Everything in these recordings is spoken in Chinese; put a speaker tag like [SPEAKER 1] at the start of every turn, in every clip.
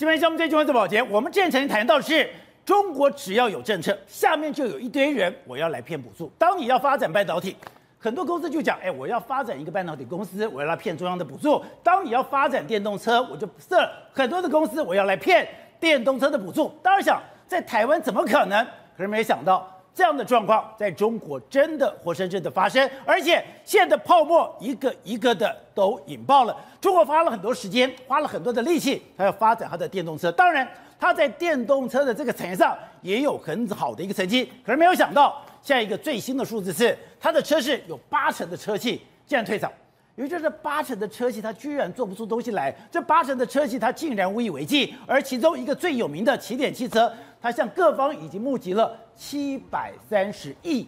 [SPEAKER 1] 今天节目最重要的保洁，我们之前曾经谈到的是，中国只要有政策，下面就有一堆人我要来骗补助。当你要发展半导体，很多公司就讲，哎，我要发展一个半导体公司，我要来骗中央的补助。当你要发展电动车，我就设很多的公司，我要来骗电动车的补助。当然想在台湾怎么可能？可是没想到。这样的状况在中国真的活生生的发生，而且现在的泡沫一个一个的都引爆了。中国花了很多时间，花了很多的力气，它要发展它的电动车。当然，它在电动车的这个产业上也有很好的一个成绩。可是没有想到，现在一个最新的数字是，它的车市有八成的车企竟然退场。因为这是八成的车企，它居然做不出东西来。这八成的车企，它竟然无以为继。而其中一个最有名的起点汽车，它向各方已经募集了七百三十亿，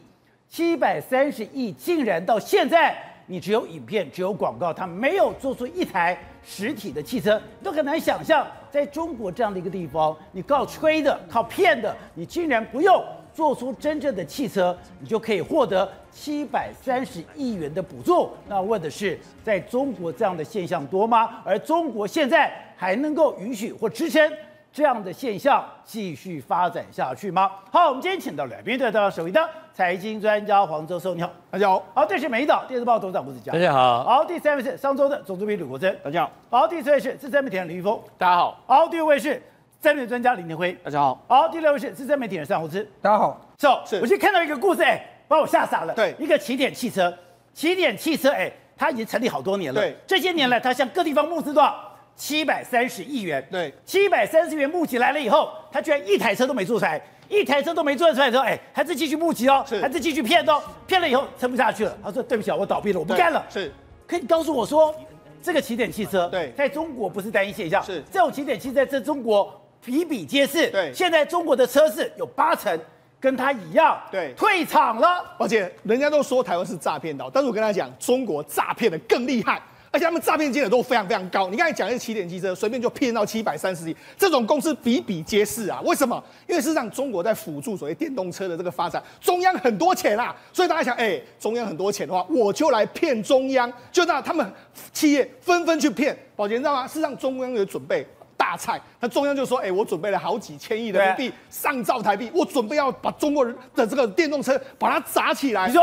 [SPEAKER 1] 七百三十亿，竟然到现在你只有影片，只有广告，它没有做出一台实体的汽车，都很难想象，在中国这样的一个地方，你靠吹的，靠骗的，你竟然不用。做出真正的汽车，你就可以获得七百三十亿元的补助。那问的是，在中国这样的现象多吗？而中国现在还能够允许或支撑这样的现象继续发展下去吗？好，我们今天请到来宾，对，到首位的财经专家黄周寿，你好，
[SPEAKER 2] 大家好。
[SPEAKER 1] 好，这是美丽岛电视报董事长吴子佳，
[SPEAKER 2] 大家好。
[SPEAKER 1] 好，第三位是商周的总主编吕国珍，
[SPEAKER 2] 大家好。
[SPEAKER 1] 好，第四位是资深媒体人林裕丰，
[SPEAKER 2] 大家好。
[SPEAKER 1] 好，第五位是。三媒专家林廷辉，
[SPEAKER 2] 大家好。
[SPEAKER 1] 好，第六位是资深媒体人尚宏志，
[SPEAKER 3] 大家好。
[SPEAKER 1] So, 是，我先看到一个故事，哎，把我吓傻了。
[SPEAKER 2] 对，
[SPEAKER 1] 一个起点汽车，起点汽车，哎，它已经成立好多年了。
[SPEAKER 2] 对，
[SPEAKER 1] 这些年来，它向各地方募资多少？七百三十亿元。
[SPEAKER 2] 对，
[SPEAKER 1] 七百三十亿元募集来了以后，它居然一台车都没做出来，一台车都没做出来的时候，哎，还是继续募集哦，
[SPEAKER 2] 是，
[SPEAKER 1] 还是继续骗哦，骗了以后撑不下去了，他说对不起啊，我倒闭了，我不干了。
[SPEAKER 2] 是，
[SPEAKER 1] 可以告诉我说，这个起点汽车，
[SPEAKER 2] 对，在
[SPEAKER 1] 中国不是单一现象，
[SPEAKER 2] 是，
[SPEAKER 1] 这种起点汽车在中国。比比皆是。
[SPEAKER 2] 对，
[SPEAKER 1] 现在中国的车市有八成跟他一样，
[SPEAKER 2] 对，
[SPEAKER 1] 退场了。
[SPEAKER 2] 而且人家都说台湾是诈骗岛，但是我跟他讲，中国诈骗的更厉害，而且他们诈骗金额都非常非常高。你刚才讲的是起点汽车，随便就骗到七百三十亿，这种公司比比皆是啊。为什么？因为事实上中国在辅助所谓电动车的这个发展，中央很多钱啊，所以大家想，哎、欸，中央很多钱的话，我就来骗中央，就让他们企业纷纷去骗。宝杰，你知道吗？事实上中央有准备。大菜，那中央就说：“哎、欸，我准备了好几千亿的人民币，上兆台币，我准备要把中国人的这个电动车把它砸起来。”
[SPEAKER 1] 你说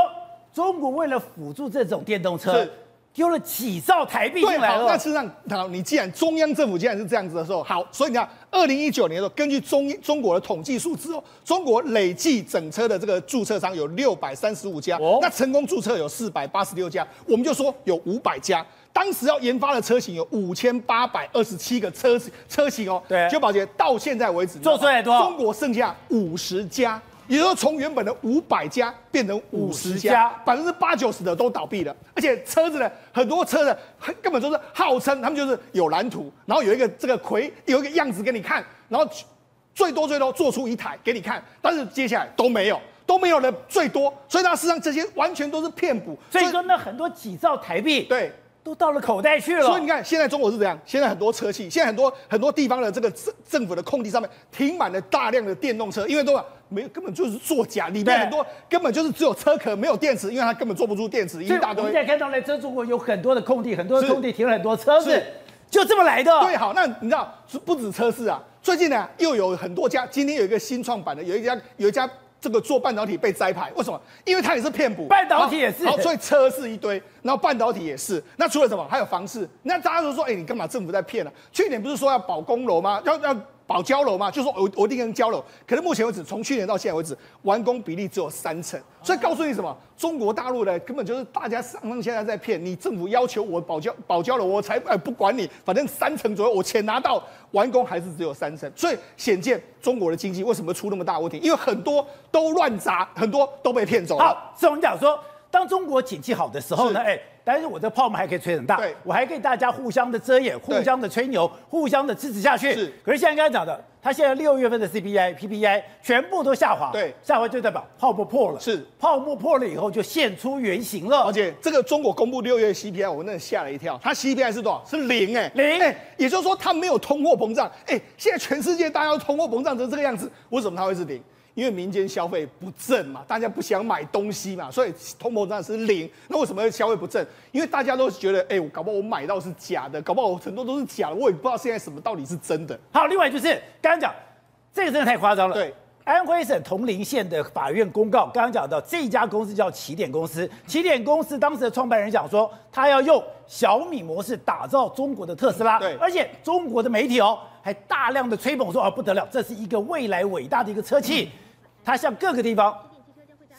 [SPEAKER 1] 中国为了辅助这种电动车，丢了几兆台币进来了。
[SPEAKER 2] 那事实上，好，你既然中央政府既然是这样子的时候，好，所以你看，二零一九年的时候，根据中中国的统计数字哦，中国累计整车的这个注册商有六百三十五家，哦、那成功注册有四百八十六家，我们就说有五百家。当时要研发的车型有五千八百二十七个车车型哦，
[SPEAKER 1] 对，
[SPEAKER 2] 就宝杰到现在为止
[SPEAKER 1] 做出来多少？
[SPEAKER 2] 中国剩下五十家，也就是说从原本的五百家变成五十家，百分之八九十的都倒闭了。而且车子呢，很多车子根本就是号称他们就是有蓝图，然后有一个这个魁有一个样子给你看，然后最多最多做出一台给你看，但是接下来都没有，都没有了最多，所以它实际上这些完全都是骗补。
[SPEAKER 1] 所以说那很多几兆台币，
[SPEAKER 2] 对。
[SPEAKER 1] 都到了口袋去了，
[SPEAKER 2] 所以你看，现在中国是怎样？现在很多车企，现在很多很多地方的这个政政府的空地上面停满了大量的电动车，因为都没根本就是作假，里面很多根本就是只有车壳没有电池，因为它根本做不出电池，一大堆。
[SPEAKER 1] 我们现在看到了，在中国有很多的空地，很多的空地停了很多车子，就这么来的。
[SPEAKER 2] 对，好，那你知道不止车市啊，最近呢又有很多家，今天有一个新创板的，有一家有一家。这个做半导体被摘牌，为什么？因为它也是骗补，
[SPEAKER 1] 半导体也是，
[SPEAKER 2] 好，所以车是一堆，然后半导体也是。那除了什么？还有房市。那大家都说，哎，你干嘛政府在骗呢、啊？去年不是说要保公楼吗？要要。保交楼嘛，就说我我一定能交楼，可是目前为止，从去年到现在为止，完工比例只有三成，所以告诉你什么？中国大陆呢根本就是大家上上现在在骗你，政府要求我保交保交楼，我才呃不管你，反正三成左右，我钱拿到，完工还是只有三成，所以显见中国的经济为什么出那么大问题？因为很多都乱砸，很多都被骗走了。
[SPEAKER 1] 好，所以我们讲说，当中国景气好的时候呢，哎。但是我这泡沫还可以吹很大，
[SPEAKER 2] 对，
[SPEAKER 1] 我还可以大家互相的遮掩，互相的吹牛，互相的支持下去。
[SPEAKER 2] 是，
[SPEAKER 1] 可是现在刚才讲的，他现在六月份的 CPI、PPI 全部都下滑，
[SPEAKER 2] 对，
[SPEAKER 1] 下滑就代表泡沫破了。
[SPEAKER 2] 是，
[SPEAKER 1] 泡沫破了以后就现出原形了。
[SPEAKER 2] 而且这个中国公布六月 CPI，我那吓了一跳，它 CPI 是多少？是零哎、欸，
[SPEAKER 1] 零哎、欸，
[SPEAKER 2] 也就是说它没有通货膨胀。哎、欸，现在全世界大家都通货膨胀成这个样子，为什么它会是零？因为民间消费不振嘛，大家不想买东西嘛，所以通膨胀是零。那为什么消费不振？因为大家都觉得，哎，我搞不好我买到是假的，搞不好我很多都是假的，我也不知道现在什么到底是真的。
[SPEAKER 1] 好，另外就是刚刚讲，这个真的太夸张了。
[SPEAKER 2] 对。
[SPEAKER 1] 安徽省铜陵县的法院公告，刚刚讲到这家公司叫起点公司。起点公司当时的创办人讲说，他要用小米模式打造中国的特斯拉。
[SPEAKER 2] 对，
[SPEAKER 1] 而且中国的媒体哦，还大量的吹捧说，啊不得了，这是一个未来伟大的一个车企。他向各个地方。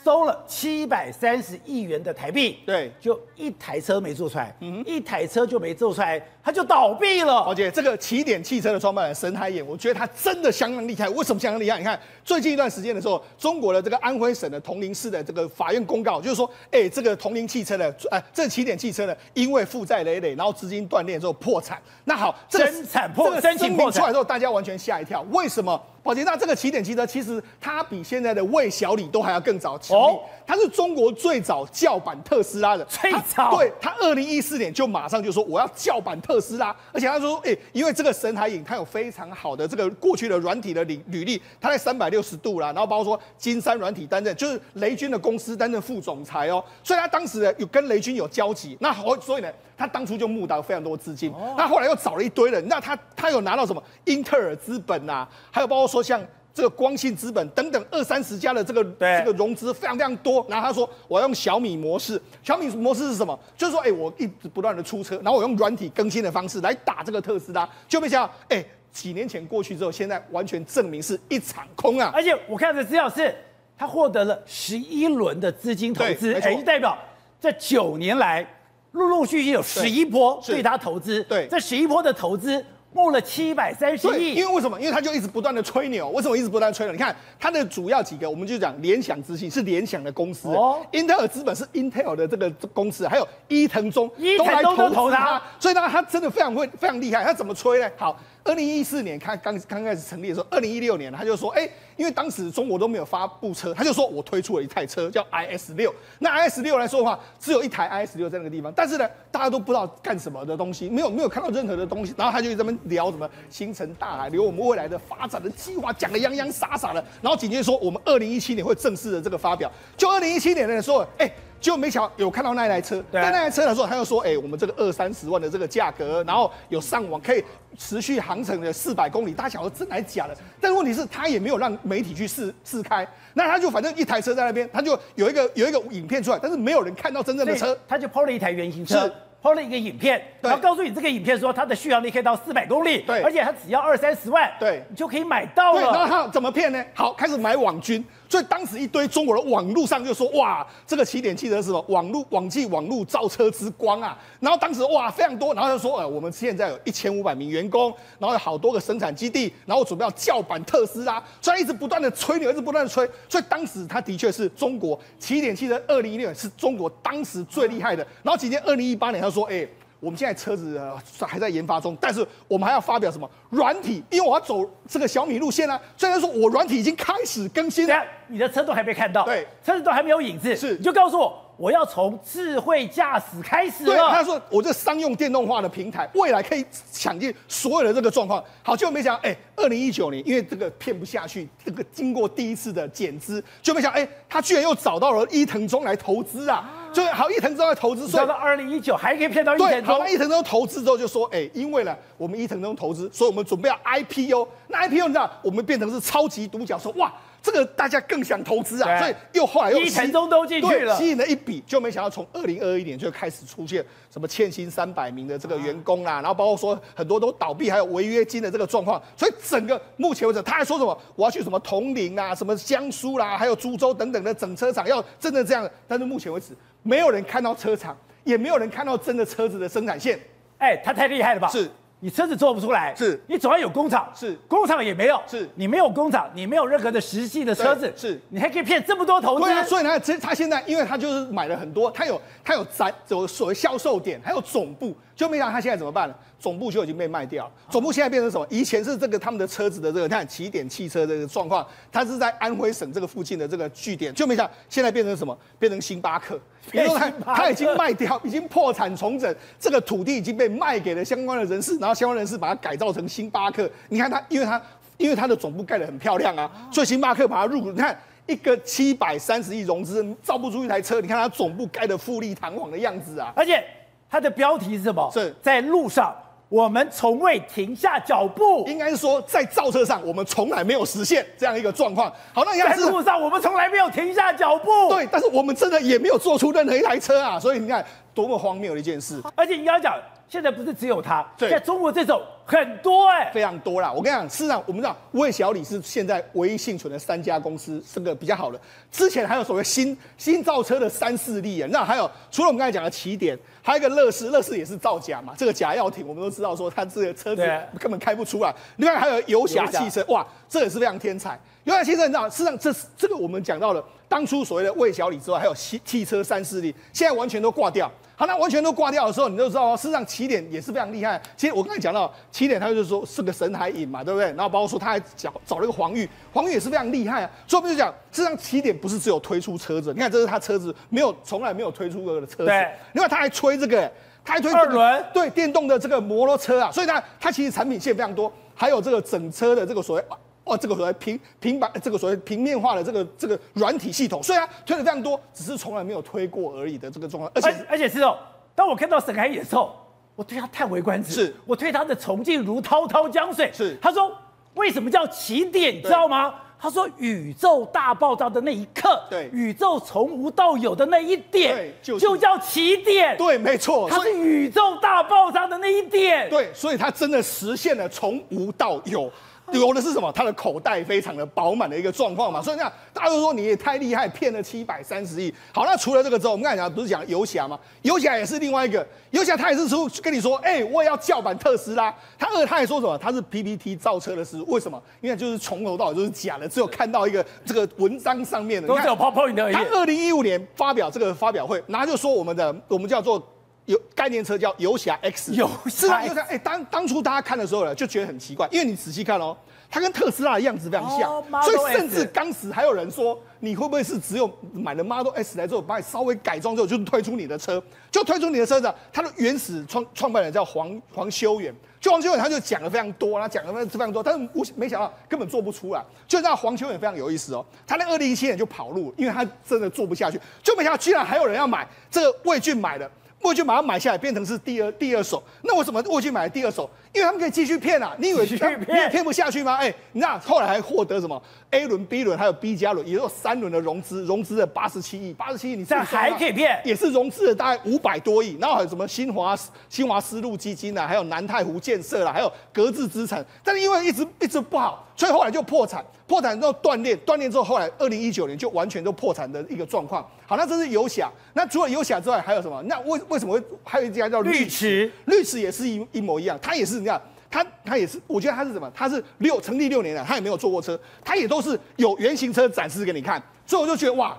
[SPEAKER 1] 收了七百三十亿元的台币，
[SPEAKER 2] 对，
[SPEAKER 1] 就一台车没做出来，嗯，一台车就没做出来，他就倒闭了。
[SPEAKER 2] 而且这个起点汽车的创办人沈海衍，我觉得他真的相当厉害。为什么相当厉害？你看最近一段时间的时候，中国的这个安徽省的铜陵市的这个法院公告，就是说，哎，这个铜陵汽车的，哎，这个起点汽车呢，因为负债累累，然后资金断裂之后破产。那好，这个
[SPEAKER 1] 生产破产
[SPEAKER 2] 出来之后，大家完全吓一跳。为什么？宝洁，那这个起点汽车其实它比现在的魏小李都还要更早成立，它是中国最早叫板特斯拉的，
[SPEAKER 1] 最早。
[SPEAKER 2] 对，他二零一四年就马上就说我要叫板特斯拉，而且他说，哎，因为这个神海影它有非常好的这个过去的软体的履履历，他在三百六十度啦，然后包括说金山软体担任，就是雷军的公司担任副总裁哦，所以他当时呢有跟雷军有交集，那好，所以呢。他当初就募到非常多资金，他后来又找了一堆人，那他他有拿到什么英特尔资本呐，还有包括说像这个光信资本等等二三十家的这个这个融资非常非常多。然后他说我要用小米模式，小米模式是什么？就是说，哎，我一直不断的出车，然后我用软体更新的方式来打这个特斯拉，就没想到，哎，几年前过去之后，现在完全证明是一场空啊！
[SPEAKER 1] 而且我看的资料是，他获得了十一轮的资金投资，哎，就代表这九年来。陆陆续续有十一波对他投资，
[SPEAKER 2] 对，
[SPEAKER 1] 这十一波的投资募了七百三十亿。
[SPEAKER 2] 因为为什么？因为他就一直不断的吹牛。为什么一直不断吹牛？你看他的主要几个，我们就讲联想资讯是联想的公司，哦，英特尔资本是 Intel 的这个公司，还有伊藤忠
[SPEAKER 1] 伊藤忠都投他，
[SPEAKER 2] 所以呢，他真的非常会，非常厉害。他怎么吹呢？好。二零一四年，他刚刚开始成立的时候，二零一六年他就说，哎，因为当时中国都没有发布车，他就说我推出了一台车叫 IS 六。那 IS 六来说的话，只有一台 IS 六在那个地方，但是呢，大家都不知道干什么的东西，没有没有看到任何的东西。然后他就在那边聊什么星辰大海，聊我们未来的发展的计划，讲的洋洋洒洒的。然后紧接着说，我们二零一七年会正式的这个发表。就二零一七年的时候，哎。就没想有看到那一台车，但那台车的时候，他又说，哎，我们这个二三十万的这个价格，然后有上网可以持续航程的四百公里，大家想说真的还是假的？但是问题是，他也没有让媒体去试试开，那他就反正一台车在那边，他就有一个有一个影片出来，但是没有人看到真正的车，
[SPEAKER 1] 他就 PO 了一台原型车。抛了一个影片，然后告诉你这个影片说它的续航力可以到四百公里，
[SPEAKER 2] 对，
[SPEAKER 1] 而且它只要二三十万，
[SPEAKER 2] 对，
[SPEAKER 1] 你就可以买到了。
[SPEAKER 2] 那他怎么骗呢？好，开始买网军，所以当时一堆中国的网络上就说，哇，这个起点汽车是什么？网络网际网络造车之光啊！然后当时哇非常多，然后就说，呃，我们现在有一千五百名员工，然后有好多个生产基地，然后准备要叫板特斯拉，所以一直不断的吹牛，一直不断的吹，所以当时他的确是中国起点汽车二零一六年是中国当时最厉害的。然后今年二零一八年他说，哎。我们现在车子还在研发中，但是我们还要发表什么软体？因为我要走这个小米路线啊。虽然说我软体已经开始更新了，
[SPEAKER 1] 你的车都还没看到，
[SPEAKER 2] 对，
[SPEAKER 1] 车子都还没有影子，
[SPEAKER 2] 是，
[SPEAKER 1] 你就告诉我，我要从智慧驾驶开始了。
[SPEAKER 2] 对，他说我这商用电动化的平台，未来可以抢进所有的这个状况。好，结果没想到，哎，二零一九年，因为这个骗不下去，这个经过第一次的减资，就没想到，哎，他居然又找到了伊藤忠来投资啊。就好，伊藤忠在投资，所以
[SPEAKER 1] 到二零一九还可以骗到一藤忠。
[SPEAKER 2] 对，好，那伊藤忠投资之后就说，哎、欸，因为呢，我们伊藤忠投资，所以我们准备要 IPO。那 IPO 你知道，我们变成是超级独角兽，哇！这个大家更想投资啊，所以又后来又
[SPEAKER 1] 伊藤忠都进去了，
[SPEAKER 2] 吸引了一笔，就没想到从二零二一年就开始出现什么欠薪三百名的这个员工啦，然后包括说很多都倒闭，还有违约金的这个状况，所以整个目前为止他还说什么我要去什么铜陵啊，什么江苏啦，还有株洲等等的整车厂要真的这样，但是目前为止没有人看到车厂，也没有人看到真的车子的生产线，
[SPEAKER 1] 哎，他太厉害了吧？
[SPEAKER 2] 是。
[SPEAKER 1] 你车子做不出来，
[SPEAKER 2] 是。
[SPEAKER 1] 你总要有工厂，
[SPEAKER 2] 是。工
[SPEAKER 1] 厂也没有，
[SPEAKER 2] 是。
[SPEAKER 1] 你没有工厂，你没有任何的实际的车子，
[SPEAKER 2] 是。
[SPEAKER 1] 你还可以骗这么多投资。
[SPEAKER 2] 对啊，所以呢，其实他现在，因为他就是买了很多，他有他有展，有所谓销售点，还有总部，就没想到他现在怎么办了？总部就已经被卖掉了，总部现在变成什么？以前是这个他们的车子的这个，看起点汽车这个状况，它是在安徽省这个附近的这个据点，就没想到现在变成什么？变成星巴克。比如说他他已经卖掉，已经破产重整，这个土地已经被卖给了相关的人士，然后相关人士把它改造成星巴克。你看他，因为他因为它的总部盖得很漂亮啊，所以星巴克把它入股。你看一个七百三十亿融资，造不出一台车。你看它总部盖的富丽堂皇的样子啊！
[SPEAKER 1] 而且它的标题是什么？
[SPEAKER 2] 是
[SPEAKER 1] 在路上。我们从未停下脚步，
[SPEAKER 2] 应该是说在造车上，我们从来没有实现这样一个状况。好，那你看
[SPEAKER 1] 在路上，我们从来没有停下脚步。
[SPEAKER 2] 对，但是我们真的也没有做出任何一台车啊，所以你看多么荒谬的一件事。
[SPEAKER 1] 而且你刚刚讲。现在不是只有他，
[SPEAKER 2] 对
[SPEAKER 1] 在中国这种很多哎、欸，
[SPEAKER 2] 非常多啦。我跟你讲，事实上我们知道魏小李是现在唯一幸存的三家公司，这个比较好的。之前还有所谓新新造车的三四例啊，那还有除了我们刚才讲的起点，还有一个乐视，乐视也是造假嘛。这个假药艇我们都知道说它这个车子根本开不出来。另外还有游侠汽车，哇，这也是非常天才。游侠汽车你知道，事实上这这个我们讲到了当初所谓的魏小李之外，还有汽汽车三势力，现在完全都挂掉。好，那完全都挂掉的时候，你就知道，事实上起点也是非常厉害。其实我刚才讲到起点，他就是说是个神海影嘛，对不对？然后包括说他还找找了一个黄玉，黄玉也是非常厉害啊。所以我们就讲，事实上起点不是只有推出车子，你看这是他车子，没有从来没有推出过的车子。
[SPEAKER 1] 对，
[SPEAKER 2] 另外他还吹这个，他还推
[SPEAKER 1] 二轮，
[SPEAKER 2] 对，电动的这个摩托车啊。所以他他其实产品线非常多，还有这个整车的这个所谓。哦，这个所谓平平板，这个所谓平面化的这个这个软体系统，虽然推的非常多，只是从来没有推过而已的这个状况。而且
[SPEAKER 1] 而且是哦，当我看到沈海野的时候，我对他叹为观止。
[SPEAKER 2] 是，
[SPEAKER 1] 我对他的崇敬如滔滔江水。
[SPEAKER 2] 是，
[SPEAKER 1] 他说为什么叫起点，你知道吗？他说宇宙大爆炸的那一刻，
[SPEAKER 2] 对，
[SPEAKER 1] 宇宙从无到有的那一点，
[SPEAKER 2] 对，就
[SPEAKER 1] 就叫起点。
[SPEAKER 2] 对，没错，
[SPEAKER 1] 它是宇宙大爆炸的那一点。
[SPEAKER 2] 对，所以它真的实现了从无到有。有的是什么？他的口袋非常的饱满的一个状况嘛，所以你看，大家都说你也太厉害，骗了七百三十亿。好，那除了这个之后，我们刚才讲不是讲游侠吗？游侠也是另外一个，游侠他也是说跟你说，哎、欸，我也要叫板特斯拉。他二他也说什么？他是 PPT 造车的师，为什么？因为就是从头到尾都是假的，只有看到一个这个文章上面的，
[SPEAKER 1] 都是有泡泡影。
[SPEAKER 2] 他二零一五年发表这个发表会，然后就说我们的我们叫做。有概念车叫游侠 X，
[SPEAKER 1] 游
[SPEAKER 2] 是啊，就看哎，当当初大家看的时候呢，就觉得很奇怪，因为你仔细看哦，它跟特斯拉的样子非常像，哦、所以甚至当时还有人说，你会不会是只有买了 Model S 来之后，把你稍微改装之后就推出你的车，就推出你的车子？它的原始创创办人叫黄黄修远，就黄修远他就讲了非常多，他讲了非常多，但是我没想到根本做不出来。就让黄修远非常有意思哦，他在二零一七年就跑路，因为他真的做不下去，就没想到居然还有人要买这个魏俊买的。魏俊把它买下来，变成是第二第二手。那为什么魏俊买了第二手？因为他们可以继续骗啊！你以为你也骗不下去吗？哎、欸，你知道后来还获得什么 A 轮、B 轮，还有 B 加轮，也有三轮的融资，融资了八十七亿，八十七亿，你这样
[SPEAKER 1] 还可以骗？
[SPEAKER 2] 也是融资了大概五百多亿。然后还有什么新华新华丝路基金啊，还有南太湖建设啦，还有格致资产。但是因为一直一直不好，所以后来就破产。破产之后断链，断链之后，后来二零一九年就完全都破产的一个状况。好，那这是游侠。那除了游侠之外，还有什么？那为为什么会还有一家叫绿池？绿池也是一一模一样，它也是你看，它它也是，我觉得它是什么？它是六成立六年了，它也没有坐过车，它也都是有原型车展示给你看。所以我就觉得哇，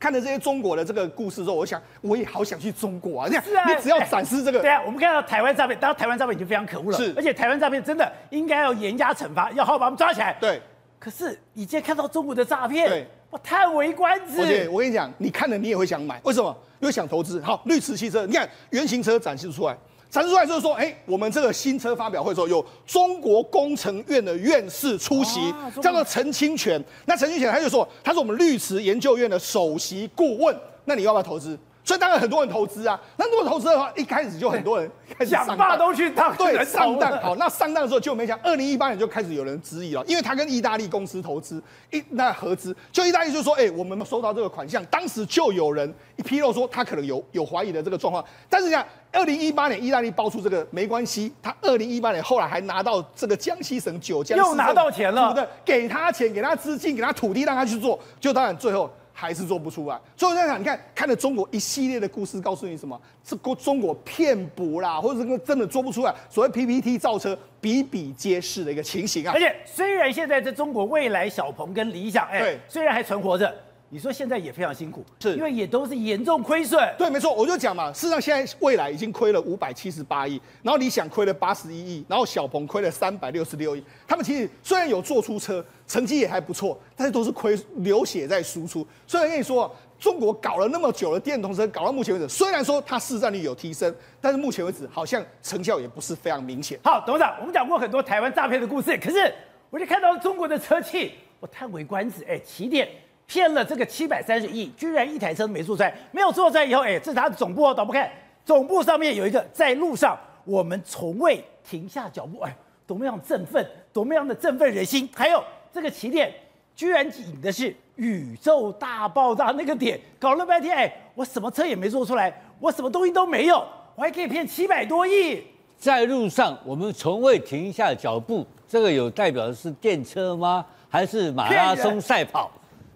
[SPEAKER 2] 看了这些中国的这个故事之后，我想我也好想去中国啊！你看，你只要展示这个，
[SPEAKER 1] 对啊，我们看到台湾诈骗，当然台湾诈骗已经非常可恶了，是，而且台湾诈骗真的应该要严加惩罚，要好好把他们抓起来。
[SPEAKER 2] 对。
[SPEAKER 1] 可是你今天看到中国的诈骗，我叹为观止。
[SPEAKER 2] 而且我跟你讲，你看了你也会想买，为什么？因为想投资。好，绿驰汽车，你看原型车展示出来，展示出来就是说，哎、欸，我们这个新车发表会的时候，有中国工程院的院士出席，啊、叫做陈清泉。那陈清泉他就说，他是我们绿驰研究院的首席顾问。那你要不要投资？所以当然很多人投资啊，那如果投资的话，一开始就很多人开始，
[SPEAKER 1] 想办法都去当，
[SPEAKER 2] 对，上当。好，那上当的时候就没想，二零一八年就开始有人质疑了，因为他跟意大利公司投资，一那合资，就意大利就说，哎、欸，我们收到这个款项，当时就有人一披露说他可能有有怀疑的这个状况，但是讲二零一八年意大利爆出这个没关系，他二零一八年后来还拿到这个江西省九江
[SPEAKER 1] 又拿到钱了，
[SPEAKER 2] 对不对，给他钱，给他资金，给他土地，让他去做，就当然最后。还是做不出来，所以我在想，你看，看了中国一系列的故事，告诉你什么？这国中国骗补啦，或者是真的做不出来。所谓 PPT 造车比比皆是的一个情形啊。
[SPEAKER 1] 而且虽然现在在中国，未来、小鹏跟理想，哎，对，虽然还存活着。你说现在也非常辛苦，是因为也都是严重亏损。
[SPEAKER 2] 对，没错，我就讲嘛，事实上现在未来已经亏了五百七十八亿，然后理想亏了八十一亿，然后小鹏亏了三百六十六亿。他们其实虽然有做出车，成绩也还不错，但是都是亏流血在输出。所以我跟你说，中国搞了那么久的电动车，搞到目前为止，虽然说它市占率有提升，但是目前为止好像成效也不是非常明显。
[SPEAKER 1] 好，董事长，我们讲过很多台湾诈骗的故事，可是。我就看到中国的车企，我叹为观止。哎，起点骗了这个七百三十亿，居然一台车都没做出来，没有做出来以后，哎，这是他的总部哦，导播看，总部上面有一个在路上，我们从未停下脚步，哎，多么样振奋，多么样的振奋人心。还有这个起点，居然引的是宇宙大爆炸那个点，搞了半天，哎，我什么车也没做出来，我什么东西都没有，我还可以骗七百多亿。
[SPEAKER 3] 在路上，我们从未停下脚步。这个有代表的是电车吗？还是马拉松赛跑？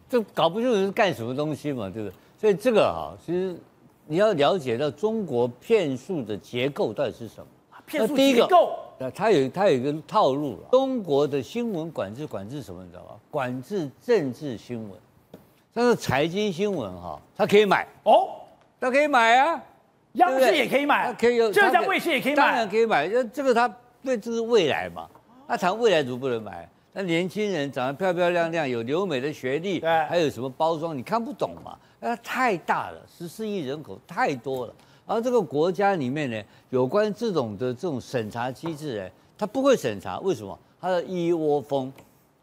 [SPEAKER 3] 这搞不清楚是干什么东西嘛，对不对？所以这个哈，其实你要了解到中国骗术的结构到底是什么？
[SPEAKER 1] 骗术结构？
[SPEAKER 3] 那它有它有一个套路了。中国的新闻管制管制什么？你知道吗？管制政治新闻。但是财经新闻哈，它可以买哦，它可以买啊。
[SPEAKER 1] 央视也可以买，可以有，浙江卫视也可以买，
[SPEAKER 3] 当然可以买。就这个，它对这是未来嘛？那谈未来怎么不能买？那年轻人长得漂漂亮亮，有留美的学历，对，还有什么包装？你看不懂嘛？那太大了，十四亿人口太多了。然后这个国家里面呢，有关这种的这种审查机制呢，他不会审查，为什么？他的一窝蜂。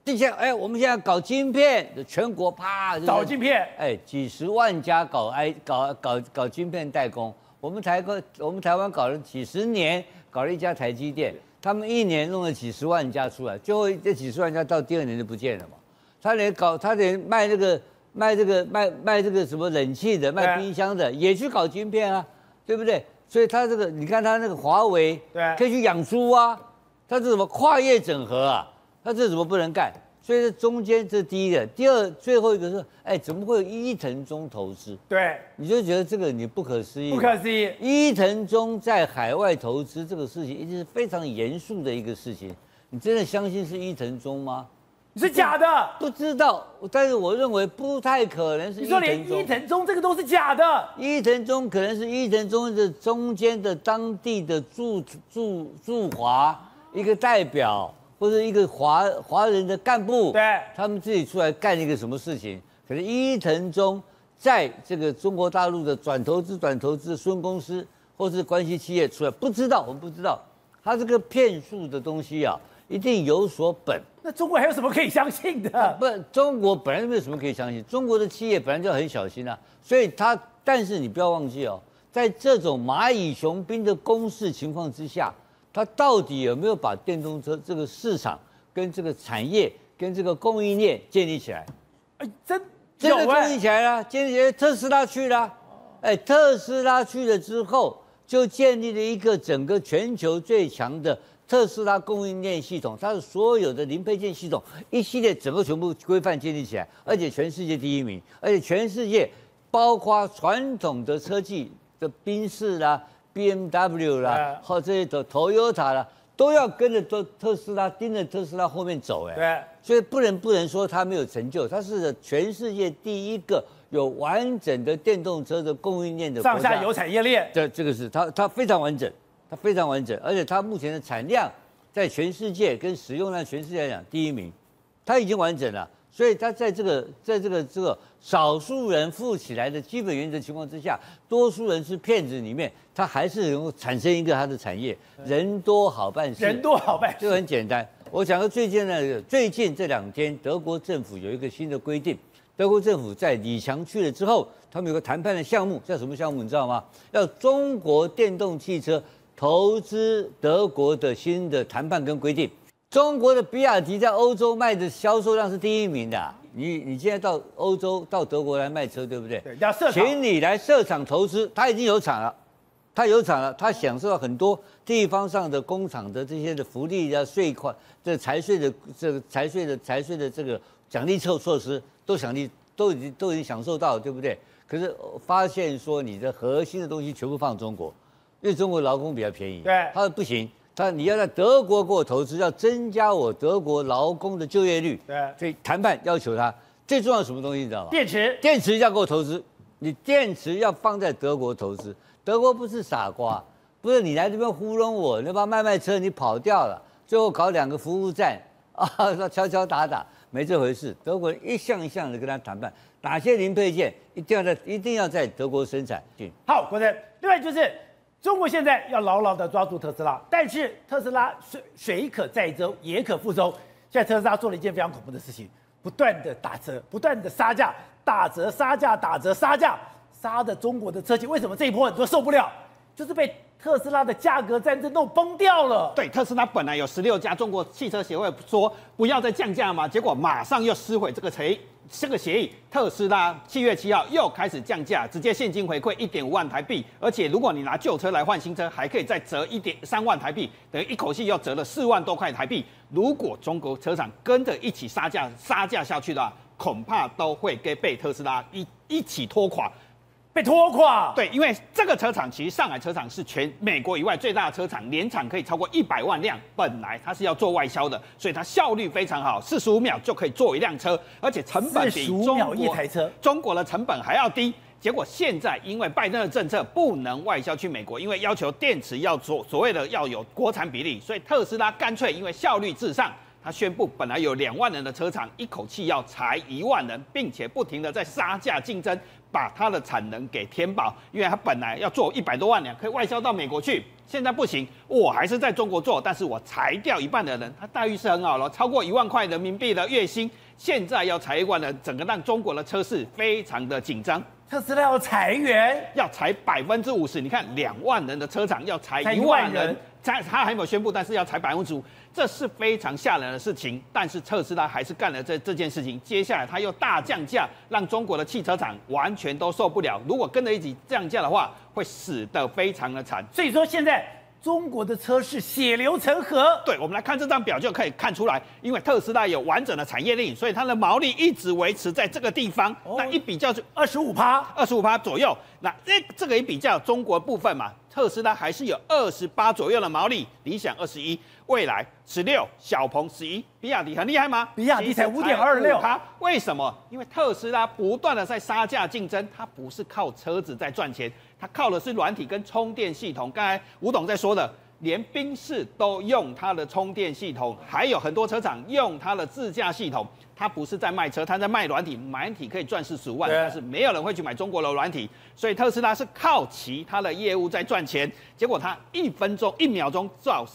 [SPEAKER 3] 之前哎，我们现在搞晶片，全国啪
[SPEAKER 1] 搞晶片，
[SPEAKER 3] 哎，几十万家搞 I 搞搞搞晶片代工。我们台湾，我们台湾搞了几十年，搞了一家台积电，他们一年弄了几十万家出来，最后这几十万家到第二年就不见了嘛。他连搞，他连卖这个卖这个卖卖这个什么冷气的，卖冰箱的，也去搞晶片啊，对不对？所以他这个，你看他那个华为，对，可以去养猪啊，他这什么跨业整合啊，他这怎么不能干？所以这中间这是第一个，第二最后一个是，哎，怎么会有伊藤忠投资？
[SPEAKER 1] 对，
[SPEAKER 3] 你就觉得这个你不可思议。
[SPEAKER 1] 不可思议，
[SPEAKER 3] 伊藤忠在海外投资这个事情，一定是非常严肃的一个事情。你真的相信是伊藤忠吗？
[SPEAKER 1] 你是假的？
[SPEAKER 3] 不知道，但是我认为不太可能是伊藤忠。
[SPEAKER 1] 你说连伊藤忠这个都是假的？
[SPEAKER 3] 伊藤忠可能是伊藤忠的中间的当地的驻驻驻华一个代表。或者一个华华人的干部，
[SPEAKER 1] 对，
[SPEAKER 3] 他们自己出来干一个什么事情？可是伊藤忠在这个中国大陆的转投资、转投资孙公司或是关系企业出来，不知道，我们不知道，他这个骗术的东西啊，一定有所本。
[SPEAKER 1] 那中国还有什么可以相信的？
[SPEAKER 3] 不，中国本来就没有什么可以相信，中国的企业本来就很小心啊。所以他，但是你不要忘记哦，在这种蚂蚁雄兵的攻势情况之下。他到底有没有把电动车这个市场跟这个产业跟这个供应链建立起来？
[SPEAKER 1] 哎，真
[SPEAKER 3] 真的建立起来了，建立起来特斯拉去了，哎，特斯拉去了之后，就建立了一个整个全球最强的特斯拉供应链系统，它的所有的零配件系统一系列整个全部规范建立起来，而且全世界第一名，而且全世界包括传统的车技的宾士啦。B M W 啦，或这些的 Toyota 啦，都要跟着特特斯拉盯着特斯拉后面走，哎，对，所以不能不能说它没有成就，它是全世界第一个有完整的电动车的供应链的
[SPEAKER 1] 上下游产业链。
[SPEAKER 3] 这这个是它它非常完整，它非常完整，而且它目前的产量在全世界跟使用量全世界来讲第一名，它已经完整了。所以它在这个在这个这个少数人富起来的基本原则情况之下，多数人是骗子里面，他还是能够产生一个他的产业。人多好办事，
[SPEAKER 1] 人多好办事，
[SPEAKER 3] 就很简单。我讲到最近呢，最近这两天，德国政府有一个新的规定。德国政府在李强去了之后，他们有个谈判的项目，叫什么项目？你知道吗？要中国电动汽车投资德国的新的谈判跟规定。中国的比亚迪在欧洲卖的销售量是第一名的啊。你你现在到欧洲到德国来卖车，对不对？
[SPEAKER 1] 对，要设厂，
[SPEAKER 3] 请你来设厂投资。他已经有厂了，他有厂了，他享受到很多地方上的工厂的这些的福利啊、税款、这财税的这个财税的财税的这个奖励措措施，都奖励都已经都已经享受到了，对不对？可是发现说你的核心的东西全部放中国，因为中国劳工比较便宜，
[SPEAKER 1] 对，
[SPEAKER 3] 他说不行。他你要在德国给我投资，要增加我德国劳工的就业率。对，所以谈判要求他最重要的什么东西，你知道吗？
[SPEAKER 1] 电池，
[SPEAKER 3] 电池要给我投资，你电池要放在德国投资。德国不是傻瓜，不是你来这边糊弄我，那把卖卖车你跑掉了，最后搞两个服务站 啊，说敲敲打打，没这回事。德国人一项一项的跟他谈判，哪些零配件一定要在一定要在德国生产。
[SPEAKER 1] 好，国珍，另外就是。中国现在要牢牢地抓住特斯拉，但是特斯拉水水可载舟，也可覆舟。现在特斯拉做了一件非常恐怖的事情，不断的打折，不断的杀价，打折杀价，打折杀价，杀的中国的车企为什么这一波很多受不了？就是被特斯拉的价格战争弄崩掉了。
[SPEAKER 4] 对，特斯拉本来有十六家，中国汽车协会说不要再降价嘛，结果马上又撕毁这个协这个协议。特斯拉七月七号又开始降价，直接现金回馈一点五万台币，而且如果你拿旧车来换新车，还可以再折一点三万台币，等于一口气又折了四万多块台币。如果中国车厂跟着一起杀价杀价下去的话，恐怕都会给被特斯拉一一起拖垮。
[SPEAKER 1] 被拖垮，
[SPEAKER 4] 对，因为这个车厂其实上海车厂是全美国以外最大的车厂，年产可以超过一百万辆。本来它是要做外销的，所以它效率非常好，四十五秒就可以做一辆车，而且成本比中国
[SPEAKER 1] 一台车
[SPEAKER 4] 中国的成本还要低。结果现在因为拜登的政策不能外销去美国，因为要求电池要做所谓的要有国产比例，所以特斯拉干脆因为效率至上，他宣布本来有两万人的车厂一口气要裁一万人，并且不停的在杀价竞争。把它的产能给填饱，因为它本来要做一百多万辆，可以外销到美国去，现在不行，我还是在中国做，但是我裁掉一半的人，他待遇是很好了，超过一万块人民币的月薪，现在要裁一万人，整个让中国的车市非常的紧张。
[SPEAKER 1] 特斯拉要裁员，
[SPEAKER 4] 要裁百分之五十，你看两万人的车厂要裁一万人，他他还没有宣布，但是要裁百分之五。这是非常吓人的事情，但是特斯拉还是干了这这件事情。接下来他又大降价，让中国的汽车厂完全都受不了。如果跟着一起降价的话，会死得非常的惨。
[SPEAKER 1] 所以说现在中国的车市血流成河。
[SPEAKER 4] 对，我们来看这张表就可以看出来，因为特斯拉有完整的产业链，所以它的毛利一直维持在这个地方。哦、那一比较就二十五趴，二十五趴左右。那这这个也比较中国部分嘛，特斯拉还是有二十八左右的毛利，理想二十一。蔚来十六，小鹏十一，比亚迪很厉害吗？
[SPEAKER 1] 比亚迪才五点二六，
[SPEAKER 4] 它为什么？因为特斯拉不断的在杀价竞争，它不是靠车子在赚钱，它靠的是软体跟充电系统。刚才吴董在说的，连宾士都用它的充电系统，还有很多车厂用它的自驾系统。它不是在卖车，它在卖软体，软体可以赚四十五万，但是没有人会去买中国的软体，所以特斯拉是靠其他的业务在赚钱。结果它一分钟一秒钟造。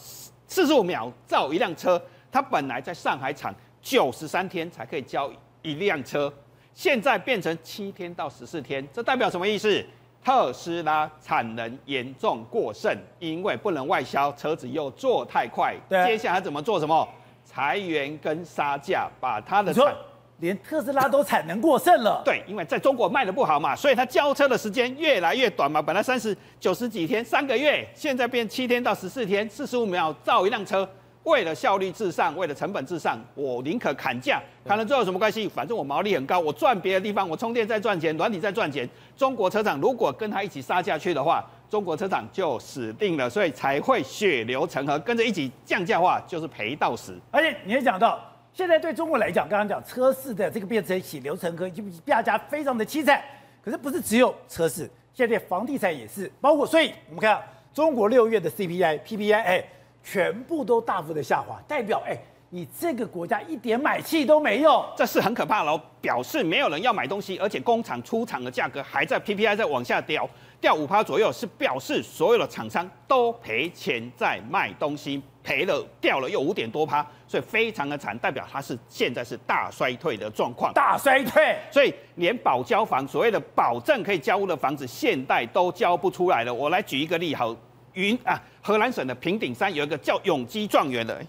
[SPEAKER 4] 四十五秒造一辆车，它本来在上海厂九十三天才可以交一辆车，现在变成七天到十四天，这代表什么意思？特斯拉产能严重过剩，因为不能外销，车子又做太快。对，接下来怎么做什么？裁员跟杀价，把它的产
[SPEAKER 1] 连特斯拉都产能过剩了。
[SPEAKER 4] 对，因为在中国卖的不好嘛，所以它交车的时间越来越短嘛。本来三十九十几天，三个月，现在变七天到十四天，四十五秒造一辆车。为了效率至上，为了成本至上，我宁可砍价，砍了之后有什么关系？反正我毛利很高，我赚别的地方，我充电在赚钱，软体在赚钱。中国车厂如果跟他一起杀下去的话，中国车厂就死定了，所以才会血流成河，跟着一起降价的话，就是赔到死。
[SPEAKER 1] 而且你也讲到。现在对中国来讲，刚刚讲车市的这个变成血流成河，就大家非常的凄惨。可是不是只有车市，现在房地产也是，包括所以我们看中国六月的 CPI、PPI，哎，全部都大幅的下滑，代表哎，你这个国家一点买气都没有，
[SPEAKER 4] 这是很可怕喽，表示没有人要买东西，而且工厂出厂的价格还在 PPI 在往下掉。掉五趴左右，是表示所有的厂商都赔钱在卖东西，赔了掉了又五点多趴，所以非常的惨，代表它是现在是大衰退的状况。
[SPEAKER 1] 大衰退，
[SPEAKER 4] 所以连保交房所谓的保证可以交屋的房子，现在都交不出来了。我来举一个例，好，云啊，河南省的平顶山有一个叫永基状元的，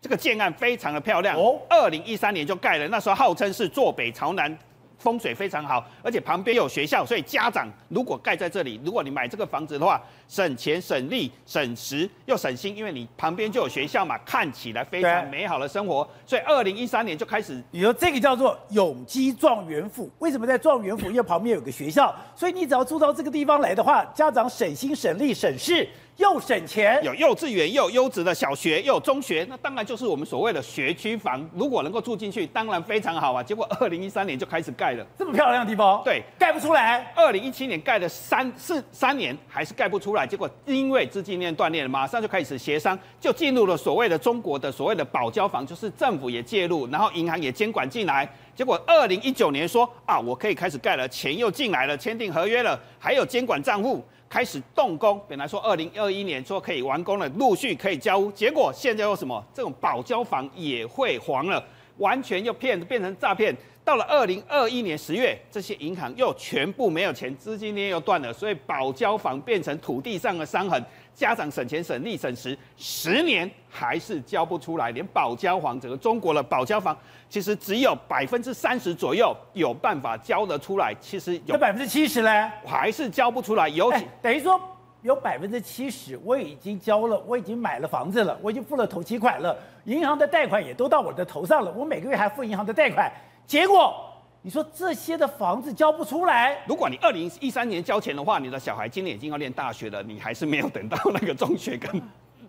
[SPEAKER 4] 这个建案非常的漂亮哦，二零一三年就盖了，那时候号称是坐北朝南。风水非常好，而且旁边有学校，所以家长如果盖在这里，如果你买这个房子的话，省钱省力省时又省心，因为你旁边就有学校嘛，看起来非常美好的生活。所以二零一三年就开始，
[SPEAKER 1] 你说这个叫做永基状元府，为什么在状元府？因为旁边有个学校，所以你只要住到这个地方来的话，家长省心省力省事。又省钱，
[SPEAKER 4] 有幼稚园，又有优质的小学，又有中学，那当然就是我们所谓的学区房。如果能够住进去，当然非常好啊。结果二零一三年就开始盖了，
[SPEAKER 1] 这么漂亮的地方，
[SPEAKER 4] 对，
[SPEAKER 1] 盖不出来。
[SPEAKER 4] 二零一七年盖了三四三年，还是盖不出来。结果因为资金链断裂了，马上就开始协商，就进入了所谓的中国的所谓的保交房，就是政府也介入，然后银行也监管进来。结果二零一九年说啊，我可以开始盖了，钱又进来了，签订合约了，还有监管账户。开始动工。本来说二零二一年说可以完工了，陆续可以交屋，结果现在又什么？这种保交房也会黄了，完全又骗变成诈骗。到了二零二一年十月，这些银行又全部没有钱，资金链又断了，所以保交房变成土地上的伤痕。家长省钱省力省时，十年还是交不出来，连保交房，整个中国的保交房其实只有百分之三十左右有办法交得出来，其实有
[SPEAKER 1] 百分之七十呢，
[SPEAKER 4] 还是交不出来。尤其
[SPEAKER 1] 等于说有百分之七十我已经交了，我已经买了房子了，我已经付了头期款了，银行的贷款也都到我的头上了，我每个月还付银行的贷款，结果。你说这些的房子交不出来，
[SPEAKER 4] 如果你二零一三年交钱的话，你的小孩今年已经要念大学了，你还是没有等到那个中学跟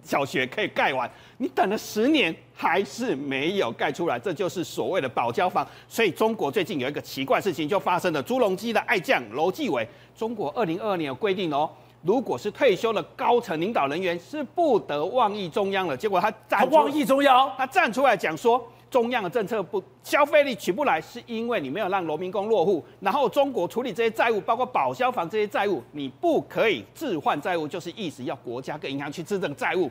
[SPEAKER 4] 小学可以盖完，你等了十年还是没有盖出来，这就是所谓的保交房。所以中国最近有一个奇怪事情就发生了，朱镕基的爱将楼继伟，中国二零二二年有规定哦，如果是退休的高层领导人员是不得妄议中央的，结果他站
[SPEAKER 1] 妄议中央，
[SPEAKER 4] 他站出来讲说。中央的政策不消费力起不来，是因为你没有让农民工落户。然后中国处理这些债务，包括保交房这些债务，你不可以置换债务，就是意思要国家跟银行去质这个债务，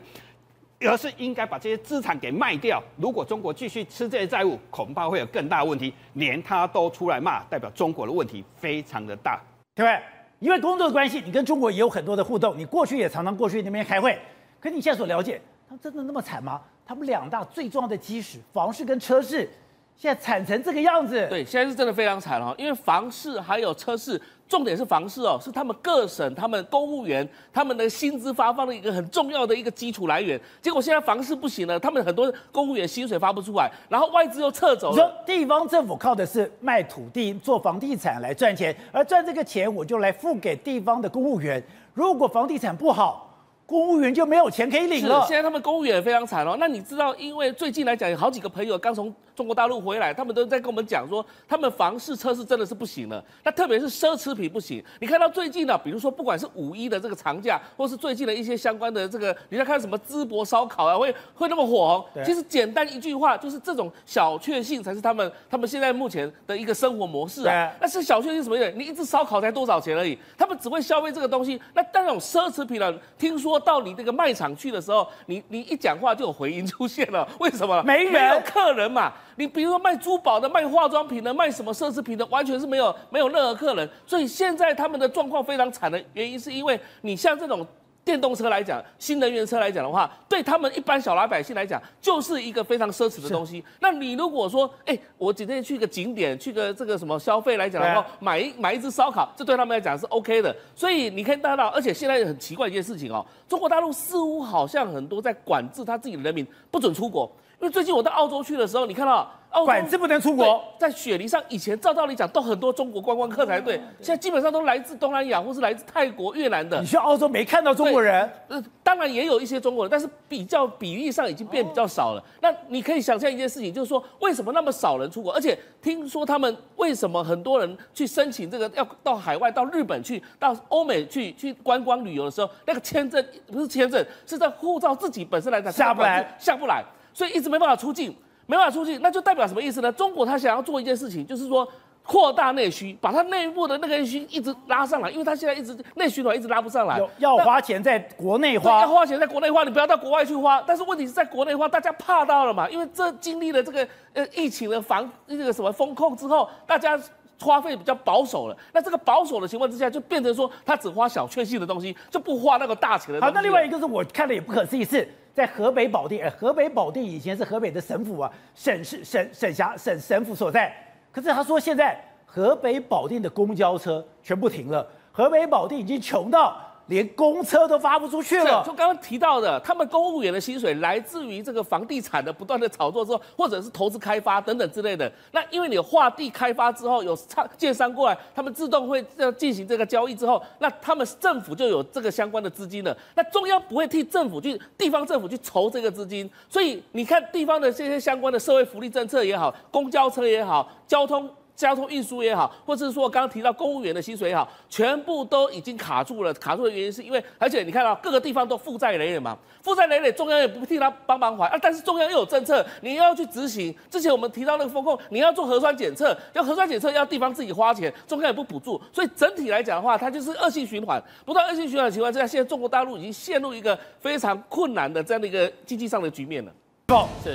[SPEAKER 4] 而是应该把这些资产给卖掉。如果中国继续吃这些债务，恐怕会有更大的问题。连他都出来骂，代表中国的问题非常的大，
[SPEAKER 1] 对不对？因为工作的关系，你跟中国也有很多的互动，你过去也常常过去那边开会。可你现在所了解，他真的那么惨吗？他们两大最重要的基石，房市跟车市，现在惨成这个样子。
[SPEAKER 5] 对，现在是真的非常惨哦，因为房市还有车市，重点是房市哦，是他们各省他们公务员他们的薪资发放的一个很重要的一个基础来源。结果现在房市不行了，他们很多公务员薪水发不出来，然后外资又撤走了。
[SPEAKER 1] 你说地方政府靠的是卖土地做房地产来赚钱，而赚这个钱我就来付给地方的公务员。如果房地产不好，公务员就没有钱可以领了。
[SPEAKER 5] 现在他们公务员也非常惨哦。那你知道，因为最近来讲，有好几个朋友刚从中国大陆回来，他们都在跟我们讲说，他们房市、车市真的是不行了。那特别是奢侈品不行。你看到最近呢，比如说不管是五一的这个长假，或是最近的一些相关的这个，你在看什么淄博烧烤啊，会会那么火红。其实简单一句话，就是这种小确幸才是他们他们现在目前的一个生活模式啊。那是小确幸什么意思？你一只烧烤才多少钱而已，他们只会消费这个东西。那但那种奢侈品呢？听说。到你这个卖场去的时候，你你一讲话就有回音出现了，为什么？
[SPEAKER 1] 没人，
[SPEAKER 5] 没有客人嘛。你比如说卖珠宝的、卖化妆品的、卖什么奢侈品的，完全是没有没有任何客人。所以现在他们的状况非常惨的原因，是因为你像这种。电动车来讲，新能源车来讲的话，对他们一般小老百姓来讲，就是一个非常奢侈的东西。那你如果说，哎，我今天去个景点，去个这个什么消费来讲的话，买一买一只烧烤，这对他们来讲是 OK 的。所以你可以看到，而且现在很奇怪一件事情哦，中国大陆似乎好像很多在管制他自己的人民，不准出国。因为最近我到澳洲去的时候，你看到。
[SPEAKER 1] 管制不能出国，
[SPEAKER 5] 在雪梨上，以前照道理讲都很多中国观光客才对，现在基本上都来自东南亚或是来自泰国、越南的。
[SPEAKER 1] 你去澳洲没看到中国人？
[SPEAKER 5] 呃，当然也有一些中国人，但是比较比例上已经变比较少了。那你可以想象一件事情，就是说为什么那么少人出国？而且听说他们为什么很多人去申请这个要到海外、到日本去、到欧美去去观光旅游的时候，那个签证不是签证，是在护照自己本身来讲
[SPEAKER 1] 下不来，
[SPEAKER 5] 下不来，所以一直没办法出境。没办法出去，那就代表什么意思呢？中国他想要做一件事情，就是说扩大内需，把它内部的那个内需一直拉上来，因为他现在一直内需的话一直拉不上来，
[SPEAKER 1] 要花钱在国内花，
[SPEAKER 5] 要花钱在国内花，你不要到国外去花。但是问题是在国内花，大家怕到了嘛？因为这经历了这个呃疫情的防那个什么风控之后，大家花费比较保守了。那这个保守的情况之下，就变成说他只花小确幸的东西，就不花那个大钱的东西。
[SPEAKER 1] 好，那另外一个是我看了也不可思议是。在河北保定，哎，河北保定以前是河北的省府啊，省市省省辖省省府所在。可是他说现在河北保定的公交车全部停了，河北保定已经穷到。连公车都发不出去了。
[SPEAKER 5] 就刚刚提到的，他们公务员的薪水来自于这个房地产的不断的炒作之后，或者是投资开发等等之类的。那因为你划地开发之后，有建商过来，他们自动会要进行这个交易之后，那他们政府就有这个相关的资金了。那中央不会替政府去，地方政府去筹这个资金，所以你看地方的这些相关的社会福利政策也好，公交车也好，交通。交通运输也好，或者是说刚刚提到公务员的薪水也好，全部都已经卡住了。卡住的原因是因为，而且你看到各个地方都负债累累嘛，负债累累，中央也不替他帮忙还啊。但是中央又有政策，你又要去执行。之前我们提到那个风控，你要做核酸检测，要核酸检测要地方自己花钱，中央也不补助，所以整体来讲的话，它就是恶性循环。不断恶性循环的情况之下，现在中国大陆已经陷入一个非常困难的这样的一个经济上的局面了。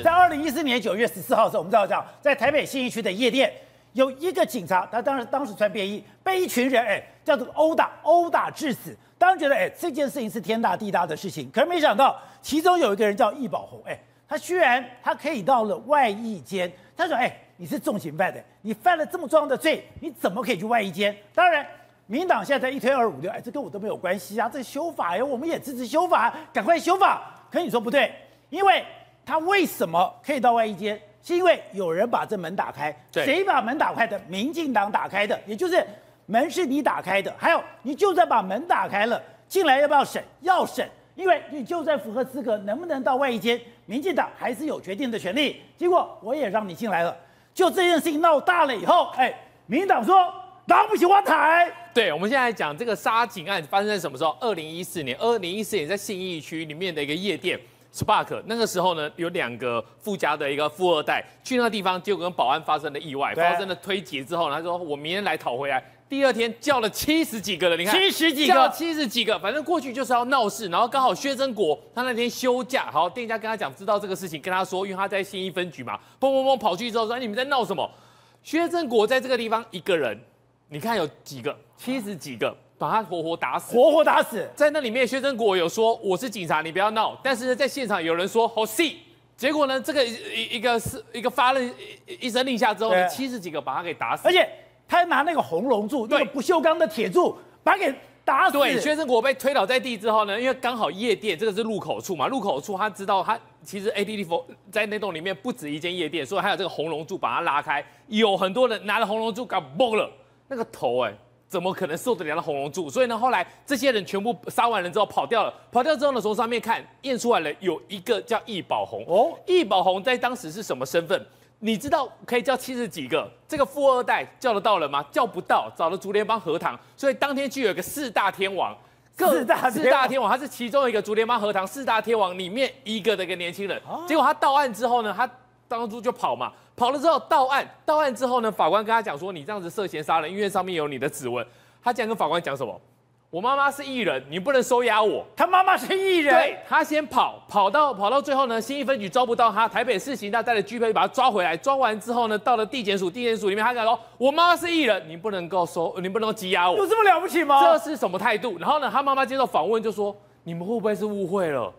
[SPEAKER 1] 在二零一四年九月十四号的时候，我们知道这样，在台北信义区的夜店，有一个警察，他当时当时穿便衣，被一群人哎叫做殴打，殴打致死。当时觉得哎这件事情是天大地大的事情，可是没想到其中有一个人叫易宝鸿，哎，他居然他可以到了外役监。他说哎，你是重刑犯的，你犯了这么重要的罪，你怎么可以去外役监？当然，民党现在一推二五六，哎，这跟我都没有关系啊，这修法呀，我们也支持修法，赶快修法。可你说不对，因为。他为什么可以到外役监？是因为有人把这门打开。
[SPEAKER 5] 对
[SPEAKER 1] 谁把门打开的？民进党打开的，也就是门是你打开的。还有，你就算把门打开了，进来要不要审？要审，因为你就算符合资格，能不能到外衣间，民进党还是有决定的权利。结果我也让你进来了，就这件事情闹大了以后，哎，民进党说党不喜欢台。
[SPEAKER 6] 对，我们现在讲这个杀警案发生在什么时候？二零一四年，二零一四年在信义区里面的一个夜店。Spark 那个时候呢，有两个富家的一个富二代去那个地方，结果跟保安发生了意外，发生了推挤之后呢，他说我明天来讨回来。第二天叫了七十几个人，你看
[SPEAKER 1] 七十几个，
[SPEAKER 6] 叫了七十几个，反正过去就是要闹事，然后刚好薛真国他那天休假，好，店家跟他讲知道这个事情，跟他说，因为他在信义分局嘛，砰砰砰跑去之后说，你们在闹什么？薛真国在这个地方一个人，你看有几个，七十几个。把他活活打死，
[SPEAKER 1] 活活打死。
[SPEAKER 6] 在那里面，薛贞国有说我是警察，你不要闹。但是呢，在现场有人说好戏，结果呢，这个一一个是一个发了一声令下之后呢，七十几个把他给打死，
[SPEAKER 1] 而且他还拿那个红龙柱，那个不锈钢的铁柱把他给打死。
[SPEAKER 6] 对，薛贞国被推倒在地之后呢，因为刚好夜店这个是入口处嘛，入口处他知道他其实 A D D 服在那栋里面不止一间夜店，所以还有这个红龙柱把他拉开，有很多人拿了红龙柱搞崩了那个头哎。怎么可能受得了那红龙柱？所以呢，后来这些人全部杀完人之后跑掉了。跑掉之后呢，从上面看验出来了，有一个叫易宝红。哦，易宝红在当时是什么身份？你知道可以叫七十几个，这个富二代叫得到了吗？叫不到，找了竹联帮和堂。所以当天就有一个四大天王，各
[SPEAKER 1] 四大
[SPEAKER 6] 四大天王，他是其中一个竹联帮和堂四大天王里面一个的一个年轻人。结果他到案之后呢，他当初就跑嘛。跑了之后到案，到案之后呢，法官跟他讲说，你这样子涉嫌杀人，因为上面有你的指纹。他竟然跟法官讲什么？我妈妈是艺人，你不能收押我。
[SPEAKER 1] 他妈妈是艺人，
[SPEAKER 6] 对，他先跑，跑到跑到最后呢，新义分局抓不到他，台北市刑大带着拘配把他抓回来。抓完之后呢，到了地检署，地检署里面他讲说，我妈妈是艺人，你不能够收，你不能够羁押我。
[SPEAKER 1] 有这么了不起吗？
[SPEAKER 6] 这是什么态度？然后呢，他妈妈接受访问就说，你们会不会是误会了？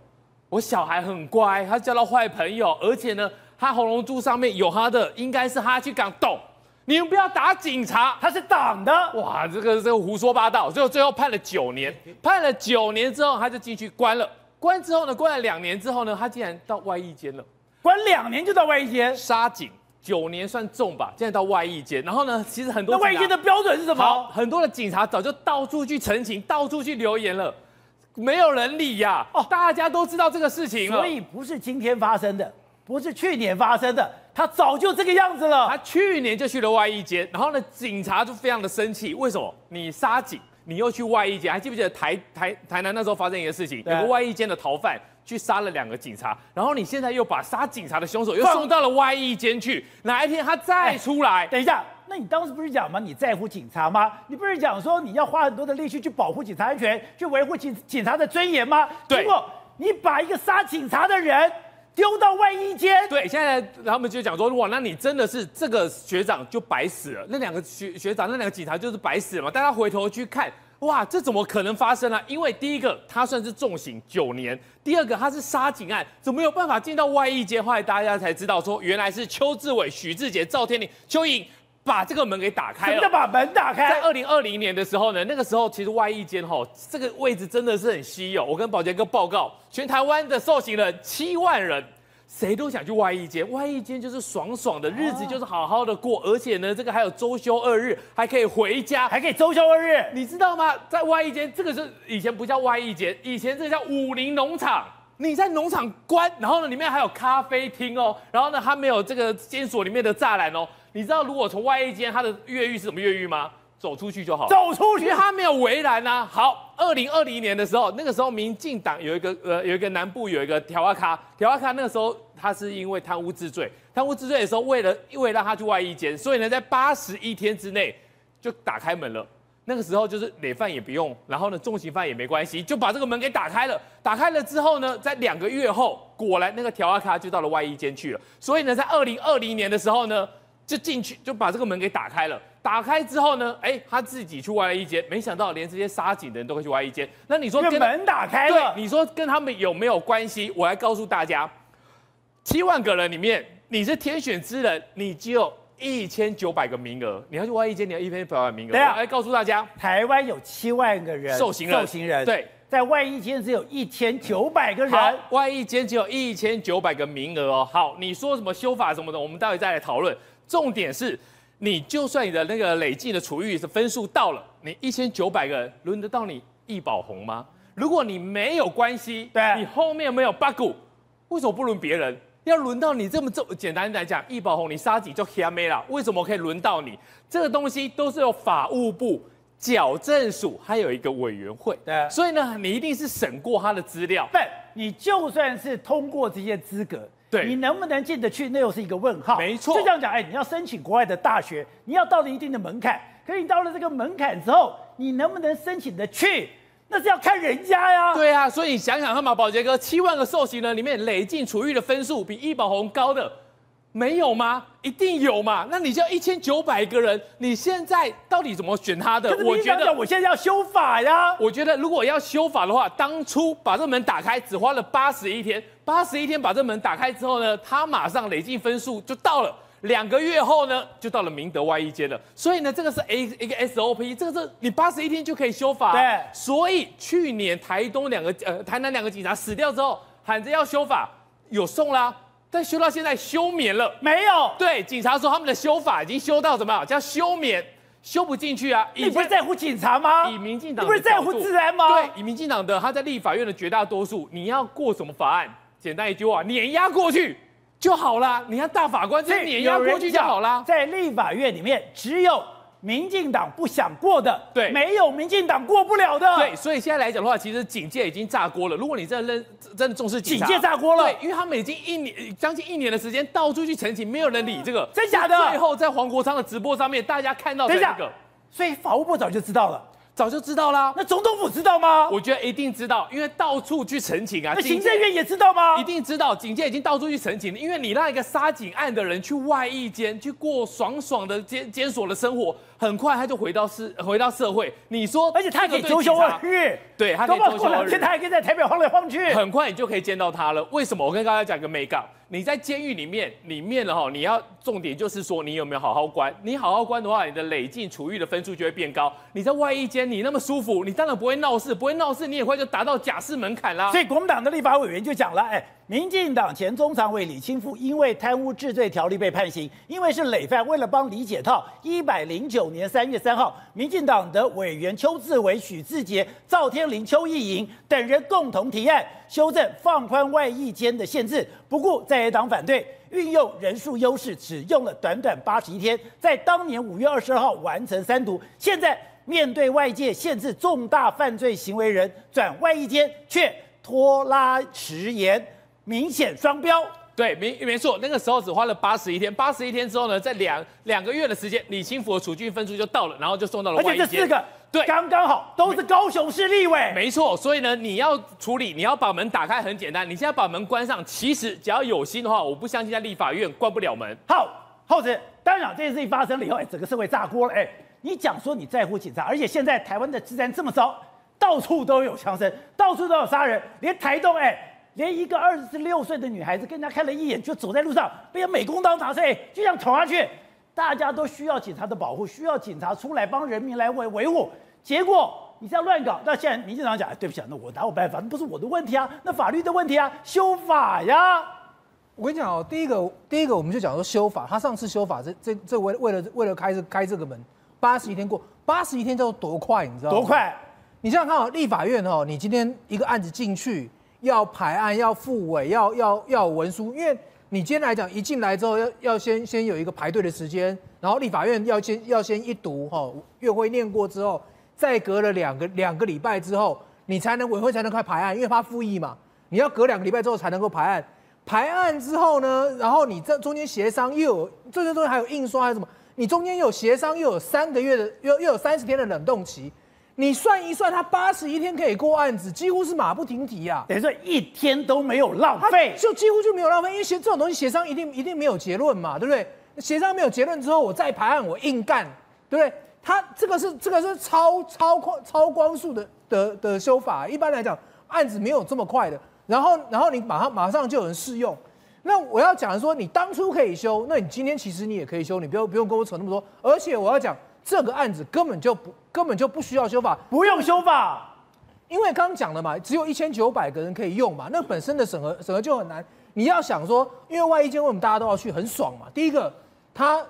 [SPEAKER 6] 我小孩很乖，他交到坏朋友，而且呢。他红龙珠上面有他的，应该是他去港斗。你们不要打警察，
[SPEAKER 1] 他是党的。
[SPEAKER 6] 哇，这个这个胡说八道。最后最后判了九年，判了九年之后他就进去关了。关之后呢，关了两年之后呢，他竟然到外役监了。
[SPEAKER 1] 关两年就到外役监？
[SPEAKER 6] 杀警九年算重吧，竟然到外役监。然后呢，其实很多
[SPEAKER 1] 那外役监的标准是什么？
[SPEAKER 6] 好，很多的警察早就到处去陈情，到处去留言了，没有人理呀。哦，大家都知道这个事情了，
[SPEAKER 1] 所以不是今天发生的。不是去年发生的，他早就这个样子了。
[SPEAKER 6] 他去年就去了外衣间，然后呢，警察就非常的生气。为什么？你杀警，你又去外衣间？还记不记得台台台南那时候发生一个事情？有个外衣间的逃犯去杀了两个警察，然后你现在又把杀警察的凶手又送到了外衣间去。哪一天他再出来？
[SPEAKER 1] 等一下，那你当时不是讲吗？你在乎警察吗？你不是讲说你要花很多的力气去保护警察安全，去维护警警察的尊严吗？
[SPEAKER 6] 对。
[SPEAKER 1] 结果你把一个杀警察的人。丢到外衣间？
[SPEAKER 6] 对，现在他们就讲说，哇，那你真的是这个学长就白死了，那两个学学长，那两个警察就是白死了嘛？大家回头去看，哇，这怎么可能发生呢、啊？因为第一个他算是重刑九年，第二个他是杀警案，怎么有办法进到外衣间？后来大家才知道说，原来是邱志伟、许志杰、赵天林、邱莹。把这个门给打开了，
[SPEAKER 1] 什么叫把门打开？
[SPEAKER 6] 在二零二零年的时候呢，那个时候其实外役监哈，这个位置真的是很稀有。我跟宝杰哥报告，全台湾的受刑人七万人，谁都想去外役监。外役监就是爽爽的日子，就是好好的过，而且呢，这个还有周休二日，还可以回家，
[SPEAKER 1] 还可以周休二日。
[SPEAKER 6] 你知道吗？在外役监，这个是以前不叫外役监，以前这个叫武林农场。你在农场关，然后呢，里面还有咖啡厅哦，然后呢，它没有这个监所里面的栅栏哦。你知道如果从外衣间，它的越狱是怎么越狱吗？走出去就好，
[SPEAKER 1] 走出去，
[SPEAKER 6] 它没有围栏呐、啊。好，二零二零年的时候，那个时候民进党有一个呃，有一个南部有一个调阿卡，调阿卡那个时候他是因为贪污治罪，贪污治罪的时候，为了因为让他去外衣间，所以呢，在八十一天之内就打开门了。那个时候就是累犯也不用，然后呢，重刑犯也没关系，就把这个门给打开了。打开了之后呢，在两个月后，果然那个条阿卡就到了外衣间去了。所以呢，在二零二零年的时候呢，就进去就把这个门给打开了。打开之后呢，哎，他自己去外衣间，没想到连这些杀警的人都会去外衣间。那你说跟
[SPEAKER 1] 门打开了，
[SPEAKER 6] 对，你说跟他们有没有关系？我来告诉大家，七万个人里面，你是天选之人，你只有一千九百个名额，你要去外一间，你要一千九百个名额。对啊，来告诉大家，
[SPEAKER 1] 台湾有七万个人
[SPEAKER 6] 受刑人，
[SPEAKER 1] 受刑人
[SPEAKER 6] 对，
[SPEAKER 1] 在外一间只有一千九百个人，
[SPEAKER 6] 外一间只有一千九百个名额哦。好，你说什么修法什么的，我们待会再来讨论。重点是。你就算你的那个累计的处遇是分数到了，你一千九百个人轮得到你易宝红吗？如果你没有关系，
[SPEAKER 1] 对，
[SPEAKER 6] 你后面没有 bug，为什么不轮别人？要轮到你这么这么简单来讲，易宝红你杀几就黑没了，为什么可以轮到你？这个东西都是由法务部矫正署还有一个委员会，
[SPEAKER 1] 对，
[SPEAKER 6] 所以呢，你一定是审过他的资料。
[SPEAKER 1] 对，你就算是通过这些资格。对，你能不能进得去，那又是一个问号。
[SPEAKER 6] 没错，
[SPEAKER 1] 就这样讲，哎，你要申请国外的大学，你要到了一定的门槛。可是你到了这个门槛之后，你能不能申请得去，那是要看人家呀。
[SPEAKER 6] 对啊，所以你想想看嘛，宝杰哥，七万个受刑人里面累进处遇的分数比易宝红高的，没有吗？一定有嘛？那你就一千九百个人，你现在到底怎么选他的？
[SPEAKER 1] 我觉得我现在要修法呀。
[SPEAKER 6] 我觉得如果要修法的话，当初把这门打开只花了八十一天。八十一天把这门打开之后呢，他马上累计分数就到了。两个月后呢，就到了明德外役监了。所以呢，这个是 A 一个 SOP，这个是你八十一天就可以修法。
[SPEAKER 1] 对。
[SPEAKER 6] 所以去年台东两个呃台南两个警察死掉之后，喊着要修法，有送啦，但修到现在休眠了。
[SPEAKER 1] 没有。
[SPEAKER 6] 对，警察说他们的修法已经修到怎么样？叫休眠，修不进去啊。
[SPEAKER 1] 你不是在乎警察吗？
[SPEAKER 6] 以民进党，
[SPEAKER 1] 你不是在乎治安吗？
[SPEAKER 6] 对，以民进党的他在立法院的绝大多数，你要过什么法案？简单一句话，碾压过去就好了。你看大法官这碾压过去就好了。
[SPEAKER 1] 在立法院里面，只有民进党不想过的，
[SPEAKER 6] 对，
[SPEAKER 1] 没有民进党过不了的。
[SPEAKER 6] 对，所以现在来讲的话，其实警界已经炸锅了。如果你真的认真的重视警
[SPEAKER 1] 界炸锅了。
[SPEAKER 6] 对，因为他们已经一年将近一年的时间到处去澄清，没有人理这个，
[SPEAKER 1] 真假的。
[SPEAKER 6] 最后在黄国昌的直播上面，大家看到这个，
[SPEAKER 1] 所以法务部早就知道了。
[SPEAKER 6] 早就知道啦，
[SPEAKER 1] 那总统府知道吗？
[SPEAKER 6] 我觉得一定知道，因为到处去澄清啊。
[SPEAKER 1] 那行政院也知道吗？
[SPEAKER 6] 一定知道，警界已经到处去澄清了。因为你让一个杀警案的人去外役监，去过爽爽的监监所的生活，很快他就回到社回到社会。你说，
[SPEAKER 1] 而且他可以周休二日，
[SPEAKER 6] 对，他可以周休二日，
[SPEAKER 1] 现在还可以在台北晃来晃去，
[SPEAKER 6] 很快你就可以见到他了。为什么？我跟大家讲个眉角。你在监狱里面，里面了哈，你要重点就是说你有没有好好关。你好好关的话，你的累进处遇的分数就会变高。你在外衣间，你那么舒服，你当然不会闹事，不会闹事，你也会就达到假释门槛啦。
[SPEAKER 1] 所以国民党的立法委员就讲了，哎。民进党前中常委李清富因为贪污治罪条例被判刑，因为是累犯，为了帮李解套，一百零九年三月三号，民进党的委员邱志伟、许志杰、赵天麟、邱意莹等人共同提案修正放宽外役监的限制，不顾在野党反对，运用人数优势，只用了短短八十一天，在当年五月二十二号完成三读。现在面对外界限制重大犯罪行为人转外役监，却拖拉迟延。明显双标，
[SPEAKER 6] 对，没没错，那个时候只花了八十一天，八十一天之后呢，在两两个月的时间，李清福的处遇分数就到了，然后就送到了。
[SPEAKER 1] 而且这四个，对，刚刚好都是高雄市立委。
[SPEAKER 6] 没错，所以呢，你要处理，你要把门打开很简单，你现在把门关上，其实只要有心的话，我不相信在立法院关不了门。
[SPEAKER 1] 好，浩子，当然这件事情发生了以后，哎，整个社会炸锅了，哎，你讲说你在乎警察，而且现在台湾的治安这么糟，到处都有枪声，到处都有杀人，连台东，哎。连一个二十六岁的女孩子跟人家看了一眼，就走在路上，被人美工刀拿碎，就这样捅下去。大家都需要警察的保护，需要警察出来帮人民来维维护。结果你这样乱搞，那现在民进党讲，哎，对不起啊，那我哪有办法？那不是我的问题啊，那法律的问题啊，修法呀。
[SPEAKER 7] 我跟你讲哦，第一个，第一个我们就讲说修法，他上次修法这这这为为了为了开这开这个门，八十一天过，八十一天叫做多快，你知道吗？
[SPEAKER 1] 多快？
[SPEAKER 7] 你想想看哦，立法院哦，你今天一个案子进去。要排案、要复委、要要要文书，因为你今天来讲，一进来之后要要先先有一个排队的时间，然后立法院要先要先一读哈，院会念过之后，再隔了两个两个礼拜之后，你才能委会才能开排案，因为怕复议嘛，你要隔两个礼拜之后才能够排案。排案之后呢，然后你这中间协商又有这些东西还有印刷还有什么？你中间又有协商又有三个月的又又有三十天的冷冻期，你算一算，他八十一天可以过案子，几乎是马不停蹄啊！
[SPEAKER 1] 等于说一天都没有浪费，
[SPEAKER 7] 就几乎就没有浪费，因为协这种东西协商一定一定没有结论嘛，对不对？协商没有结论之后，我再排案，我硬干，对不对？他这个是这个是超超快超光速的的的修法，一般来讲案子没有这么快的。然后，然后你马上马上就有人适用。那我要讲的说，你当初可以修，那你今天其实你也可以修，你不用不用跟我扯那么多。而且我要讲，这个案子根本就不根本就不需要修法，
[SPEAKER 1] 不用修法，
[SPEAKER 7] 因为刚刚讲了嘛，只有一千九百个人可以用嘛，那本身的审核审核就很难。你要想说，因为外役监为什么大家都要去，很爽嘛。第一个，他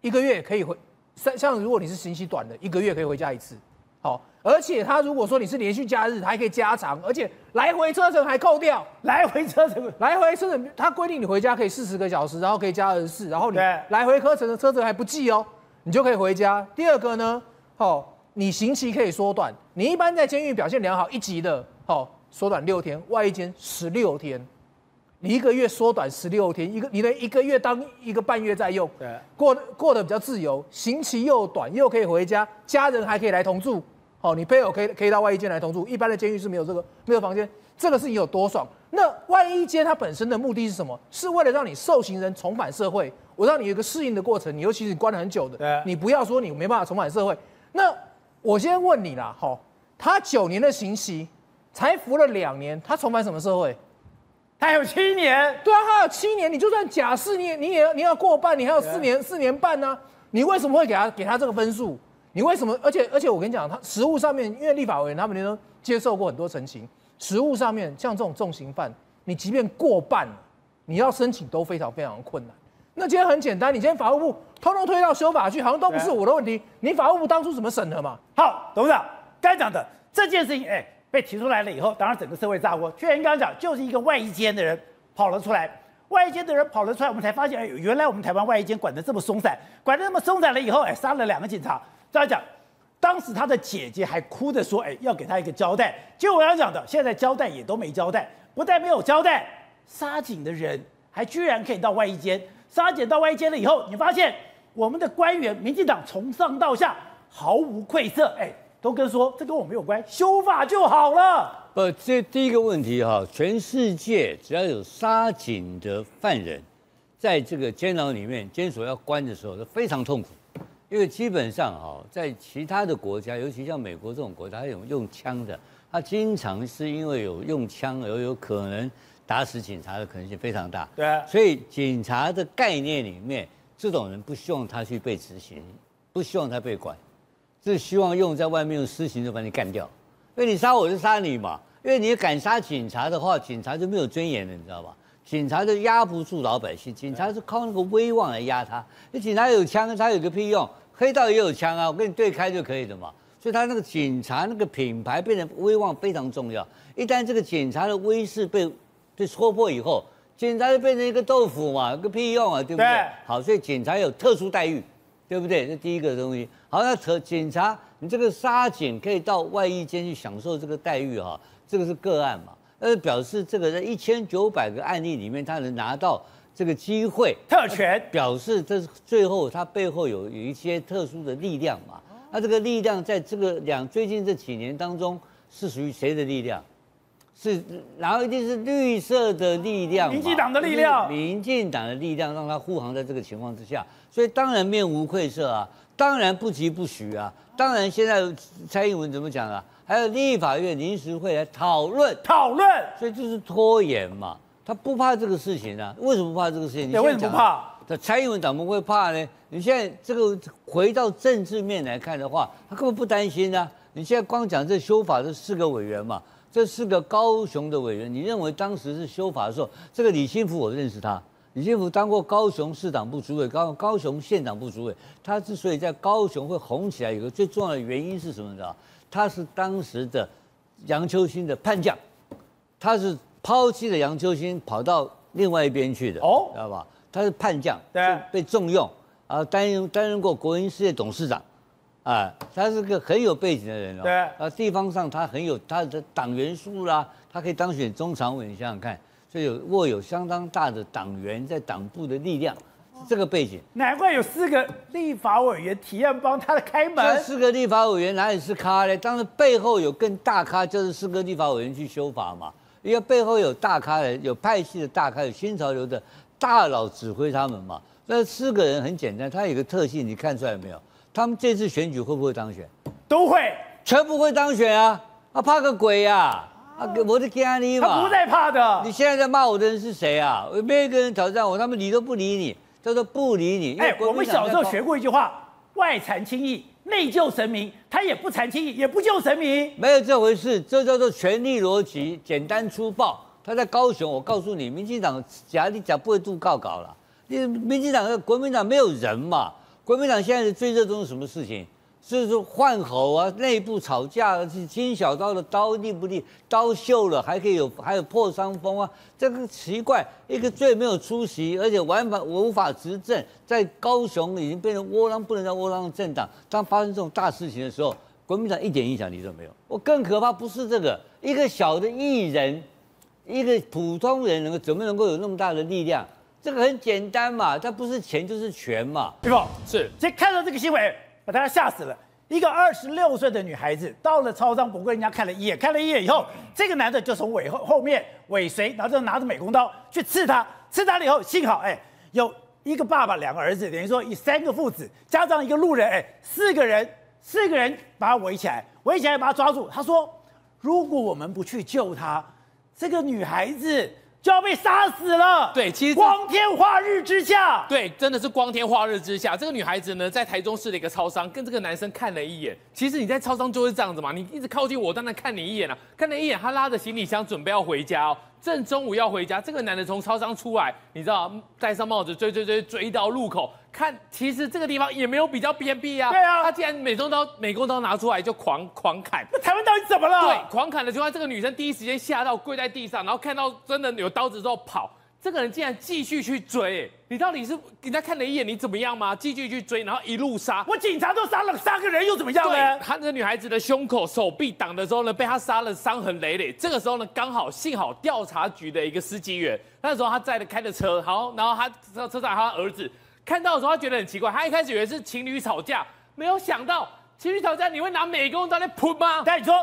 [SPEAKER 7] 一个月可以回，像像如果你是刑期短的，一个月可以回家一次，好。而且他如果说你是连续假日，他还可以加长，而且来回车程还扣掉。
[SPEAKER 1] 来回车程，
[SPEAKER 7] 来回车程，他规定你回家可以四十个小时，然后可以加二十四，然后你来回车程的车程还不计哦，你就可以回家。第二个呢，哦，你刑期可以缩短，你一般在监狱表现良好一级的，哦，缩短六天，外一监十六天，你一个月缩短十六天，一个你的一个月当一个半月在用，对，过过得比较自由，刑期又短，又可以回家，家人还可以来同住。哦，你配偶可以可以到外一间来同住，一般的监狱是没有这个没有房间，这个事情有多爽？那外衣间它本身的目的是什么？是为了让你受刑人重返社会，我让你有一个适应的过程。你尤其是你关了很久的，你不要说你没办法重返社会。那我先问你啦，好，他九年的刑期才服了两年，他重返什么社会？
[SPEAKER 1] 他有七年，
[SPEAKER 7] 对啊，他有七年，你就算假释，你也你也要你要过半，你还有四年四年半呢、啊，你为什么会给他给他这个分数？你为什么？而且而且，我跟你讲，他实务上面，因为立法委员他们都接受过很多陈情，实务上面像这种重刑犯，你即便过半，你要申请都非常非常困难。那今天很简单，你今天法务部通通推到修法去，好像都不是我的问题。你法务部当初怎么审核嘛？
[SPEAKER 1] 好，董事长该讲的这件事情，哎，被提出来了以后，当然整个社会炸锅。居然刚刚讲，就是一个外衣间的人跑了出来，外衣间的人跑了出来，我们才发现，哎，原来我们台湾外衣间管得这么松散，管得那么松散了以后，哎，杀了两个警察。这样讲，当时他的姐姐还哭着说：“哎，要给他一个交代。”结果我要讲的，现在交代也都没交代，不但没有交代，杀警的人还居然可以到外衣间。杀姐到外衣间了以后，你发现我们的官员，民进党从上到下毫无愧色，哎，都跟说这跟我没有关，修法就好了。
[SPEAKER 3] 不，这第一个问题哈，全世界只要有杀警的犯人，在这个监牢里面，监所要关的时候，都非常痛苦。因为基本上哈，在其他的国家，尤其像美国这种国家，它有用枪的，它经常是因为有用枪而有可能打死警察的可能性非常大。
[SPEAKER 1] 对啊，
[SPEAKER 3] 所以警察的概念里面，这种人不希望他去被执行，不希望他被管，是希望用在外面用私刑就把你干掉。因为你杀我就杀你嘛，因为你敢杀警察的话，警察就没有尊严了，你知道吧？警察就压不住老百姓，警察是靠那个威望来压他。那警察有枪，他有个屁用？黑道也有枪啊，我跟你对开就可以的嘛。所以他那个警察那个品牌变成威望非常重要。一旦这个警察的威势被被戳破以后，警察就变成一个豆腐嘛，有个屁用啊，对不对？对好，所以警察有特殊待遇，对不对？这第一个东西。好，那特警察，你这个杀警可以到外衣间去享受这个待遇哈，这个是个案嘛？呃，表示这个在一千九百个案例里面，他能拿到。这个机会
[SPEAKER 1] 特权
[SPEAKER 3] 表示，这是最后他背后有有一些特殊的力量嘛？那这个力量在这个两最近这几年当中是属于谁的力量？是然后一定是绿色的力量，
[SPEAKER 1] 民进党的力量，
[SPEAKER 3] 民进党的力量让他护航在这个情况之下，所以当然面无愧色啊，当然不疾不徐啊，当然现在蔡英文怎么讲啊？还有立法院临时会来讨论
[SPEAKER 1] 讨论，
[SPEAKER 3] 所以就是拖延嘛。他不怕这个事情啊？为什么不怕这个事情？你
[SPEAKER 1] 为什么不怕？
[SPEAKER 3] 这蔡英文怎么会怕呢？你现在这个回到政治面来看的话，他根本不担心啊！你现在光讲这修法这四个委员嘛，这是个高雄的委员，你认为当时是修法的时候，这个李新福我认识他，李新福当过高雄市党部主委，高高雄县党部主委，他之所以在高雄会红起来，有个最重要的原因是什么呢？他是当时的杨秋兴的叛将。他是抛弃了杨秋兴，跑到另外一边去的，哦，知道吧？他是叛将，对，被重用，啊，担任担任过国营事业董事长，啊，他是个很有背景的人哦，对，啊，地方上他很有他的党员数啦，他可以当选中常委，你想想看，所以有握有相当大的党员在党部的力量。这个背景，
[SPEAKER 1] 难怪有四个立法委员提案帮他开门。
[SPEAKER 3] 这四个立法委员哪里是咖呢？当然背后有更大咖，就是四个立法委员去修法嘛。因为背后有大咖的，有派系的大咖，有新潮流的大佬指挥他们嘛。那四个人很简单，他有个特性，你看出来没有？他们这次选举会不会当选？
[SPEAKER 1] 都会，
[SPEAKER 3] 全部会当选啊！啊，怕个鬼呀！啊，我的天你嘛！
[SPEAKER 1] 他不在怕的。
[SPEAKER 3] 你现在在骂我的人是谁啊？没有一个人挑战我，他们理都不理你。叫做不理你。哎，
[SPEAKER 1] 我们小时候学过一句话：外残轻易，内救神明。他也不残轻易，也不救神明。
[SPEAKER 3] 没有这回事，这叫做权力逻辑，简单粗暴。他在高雄，我告诉你，民进党假你假不会度告稿了。你民进党和国民党没有人嘛？国民党现在最热衷什么事情？就是说换候啊，内部吵架，是金小刀的刀利不利？刀锈了还可以有，还有破伤风啊，这个奇怪，一个最没有出息，而且完法无法执政，在高雄已经变成窝囊不能再窝囊的政党。当发生这种大事情的时候，国民党一点影响力都没有。我更可怕不是这个，一个小的艺人，一个普通人能够怎么能够有那么大的力量？这个很简单嘛，他不是钱就是权嘛。
[SPEAKER 1] 对吧？是。所以看到这个新闻。把大家吓死了！一个二十六岁的女孩子到了超商，不过人家看了一眼，看了一眼以后，这个男的就从尾后后面尾随，然后就拿着美工刀去刺她。刺她了以后，幸好哎，有一个爸爸，两个儿子，等于说以三个父子加上一个路人，哎，四个人，四个人把他围起来，围起来把他抓住。他说：“如果我们不去救她，这个女孩子。”就要被杀死了。
[SPEAKER 6] 对，其实
[SPEAKER 1] 光天化日之下，
[SPEAKER 6] 对，真的是光天化日之下。这个女孩子呢，在台中市的一个超商，跟这个男生看了一眼。其实你在超商就是这样子嘛，你一直靠近我，当然看你一眼了，啊，看了一眼，他拉着行李箱准备要回家哦。正中午要回家，这个男的从超商出来，你知道，戴上帽子追追追追到路口，看，其实这个地方也没有比较偏僻啊。
[SPEAKER 1] 对啊，
[SPEAKER 6] 他竟然美工刀美工刀拿出来就狂狂砍。
[SPEAKER 1] 那台湾到底怎么了？
[SPEAKER 6] 对，狂砍的情况，这个女生第一时间吓到跪在地上，然后看到真的有刀子之后跑。这个人竟然继续去追，你到底是人家看了一眼你怎么样吗？继续去追，然后一路杀。
[SPEAKER 1] 我警察都杀了三个人又怎么样呢？
[SPEAKER 6] 他那个女孩子的胸口、手臂挡的时候呢，被他杀了，伤痕累累。这个时候呢，刚好幸好调查局的一个司机员，那时候他载的开的车，好，然后他车车上他儿子看到的时候，他觉得很奇怪，他一开始以为是情侣吵架，没有想到情侣吵架你会拿美工刀来扑吗？
[SPEAKER 1] 但你说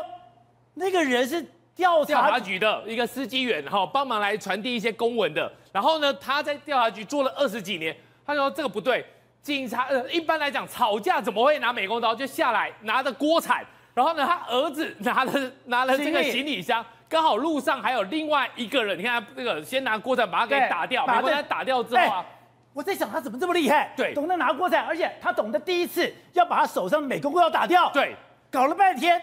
[SPEAKER 1] 那个人是？调查，
[SPEAKER 6] 查局的一个司机员，哈，帮忙来传递一些公文的。然后呢，他在调查局做了二十几年，他说这个不对。警察呃，一般来讲吵架怎么会拿美工刀？就下来拿着锅铲。然后呢，他儿子拿了 拿了这个行李箱，刚好路上还有另外一个人。你看他这个先拿锅铲把他给打掉，把他打掉之后啊，
[SPEAKER 1] 我在想他怎么这么厉害？
[SPEAKER 6] 对，
[SPEAKER 1] 懂得拿锅铲，而且他懂得第一次要把他手上的美工刀打掉。
[SPEAKER 6] 对，
[SPEAKER 1] 搞了半天。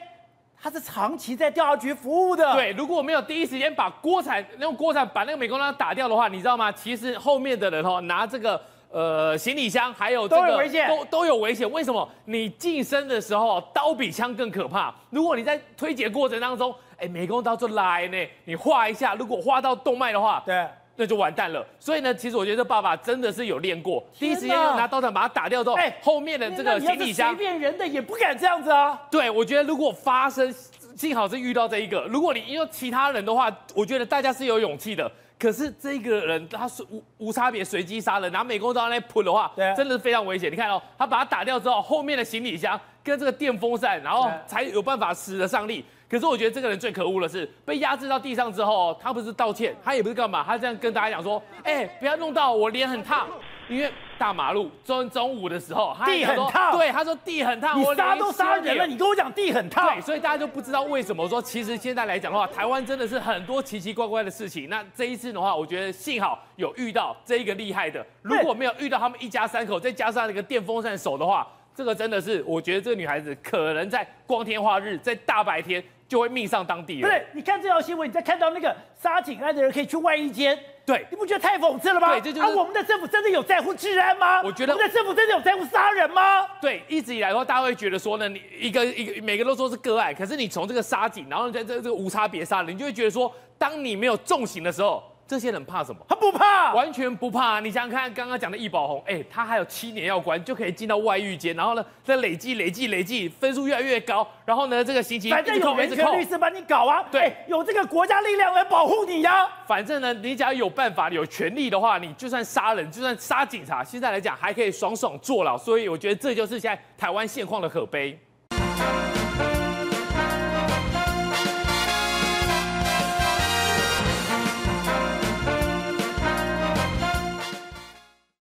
[SPEAKER 1] 他是长期在调查局服务的。
[SPEAKER 6] 对，如果我没有第一时间把锅铲用锅铲把那个美工刀打掉的话，你知道吗？其实后面的人哦，拿这个呃行李箱还有这个
[SPEAKER 1] 都有危险，
[SPEAKER 6] 都都有危险。为什么？你近身的时候刀比枪更可怕。如果你在推解过程当中，哎，美工刀就来呢，你划一下，如果划到动脉的话，
[SPEAKER 1] 对。
[SPEAKER 6] 那就完蛋了。所以呢，其实我觉得这爸爸真的是有练过，第一时间用拿刀铲把他打掉之后，哎，后面的这个行李箱，
[SPEAKER 1] 随便人的也不敢这样子啊。
[SPEAKER 6] 对，我觉得如果发生，幸好是遇到这一个。如果你因为其他人的话，我觉得大家是有勇气的。可是这个人他是无无差别随机杀人，拿美工刀来喷的话，对，真的是非常危险。你看哦，他把他打掉之后，后面的行李箱跟这个电风扇，然后才有办法使得上力。可是我觉得这个人最可恶的是，被压制到地上之后，他不是道歉，他也不是干嘛，他这样跟大家讲说，哎、欸，不要弄到我脸很烫，因为大马路中中午的时候，
[SPEAKER 1] 地很烫，
[SPEAKER 6] 对，他说地很烫，
[SPEAKER 1] 我杀都杀人了，你跟我讲地很烫，
[SPEAKER 6] 对，所以大家就不知道为什么说，其实现在来讲的话，台湾真的是很多奇奇怪怪的事情。那这一次的话，我觉得幸好有遇到这一个厉害的，如果没有遇到他们一家三口，再加上那个电风扇手的话，这个真的是，我觉得这个女孩子可能在光天化日，在大白天。就会命丧当地了。
[SPEAKER 1] 不对，你看这条新闻，你再看到那个杀警案的人可以去外衣间，
[SPEAKER 6] 对，
[SPEAKER 1] 你不觉得太讽刺了吗？
[SPEAKER 6] 对，这就是、啊、
[SPEAKER 1] 我们的政府真的有在乎治安吗？
[SPEAKER 6] 我觉得
[SPEAKER 1] 我们的政府真的有在乎杀人吗？
[SPEAKER 6] 对，一直以来的话，大家会觉得说呢，你一个一个每个都说是个案，可是你从这个杀警，然后在这这个无差别杀人，你就会觉得说，当你没有重刑的时候。这些人怕什么？
[SPEAKER 1] 他不怕，
[SPEAKER 6] 完全不怕。你想想看，刚刚讲的易宝红，哎，他还有七年要关，就可以进到外狱监，然后呢，再累计、累计、累计，分数越来越高，然后呢，这个刑期
[SPEAKER 1] 反正有人权律师帮你搞啊，对，有这个国家力量来保护你呀。
[SPEAKER 6] 反正呢，你只要有办法、有权利的话，你就算杀人，就算杀警察，现在来讲还可以爽爽坐牢。所以我觉得这就是现在台湾现况的可悲。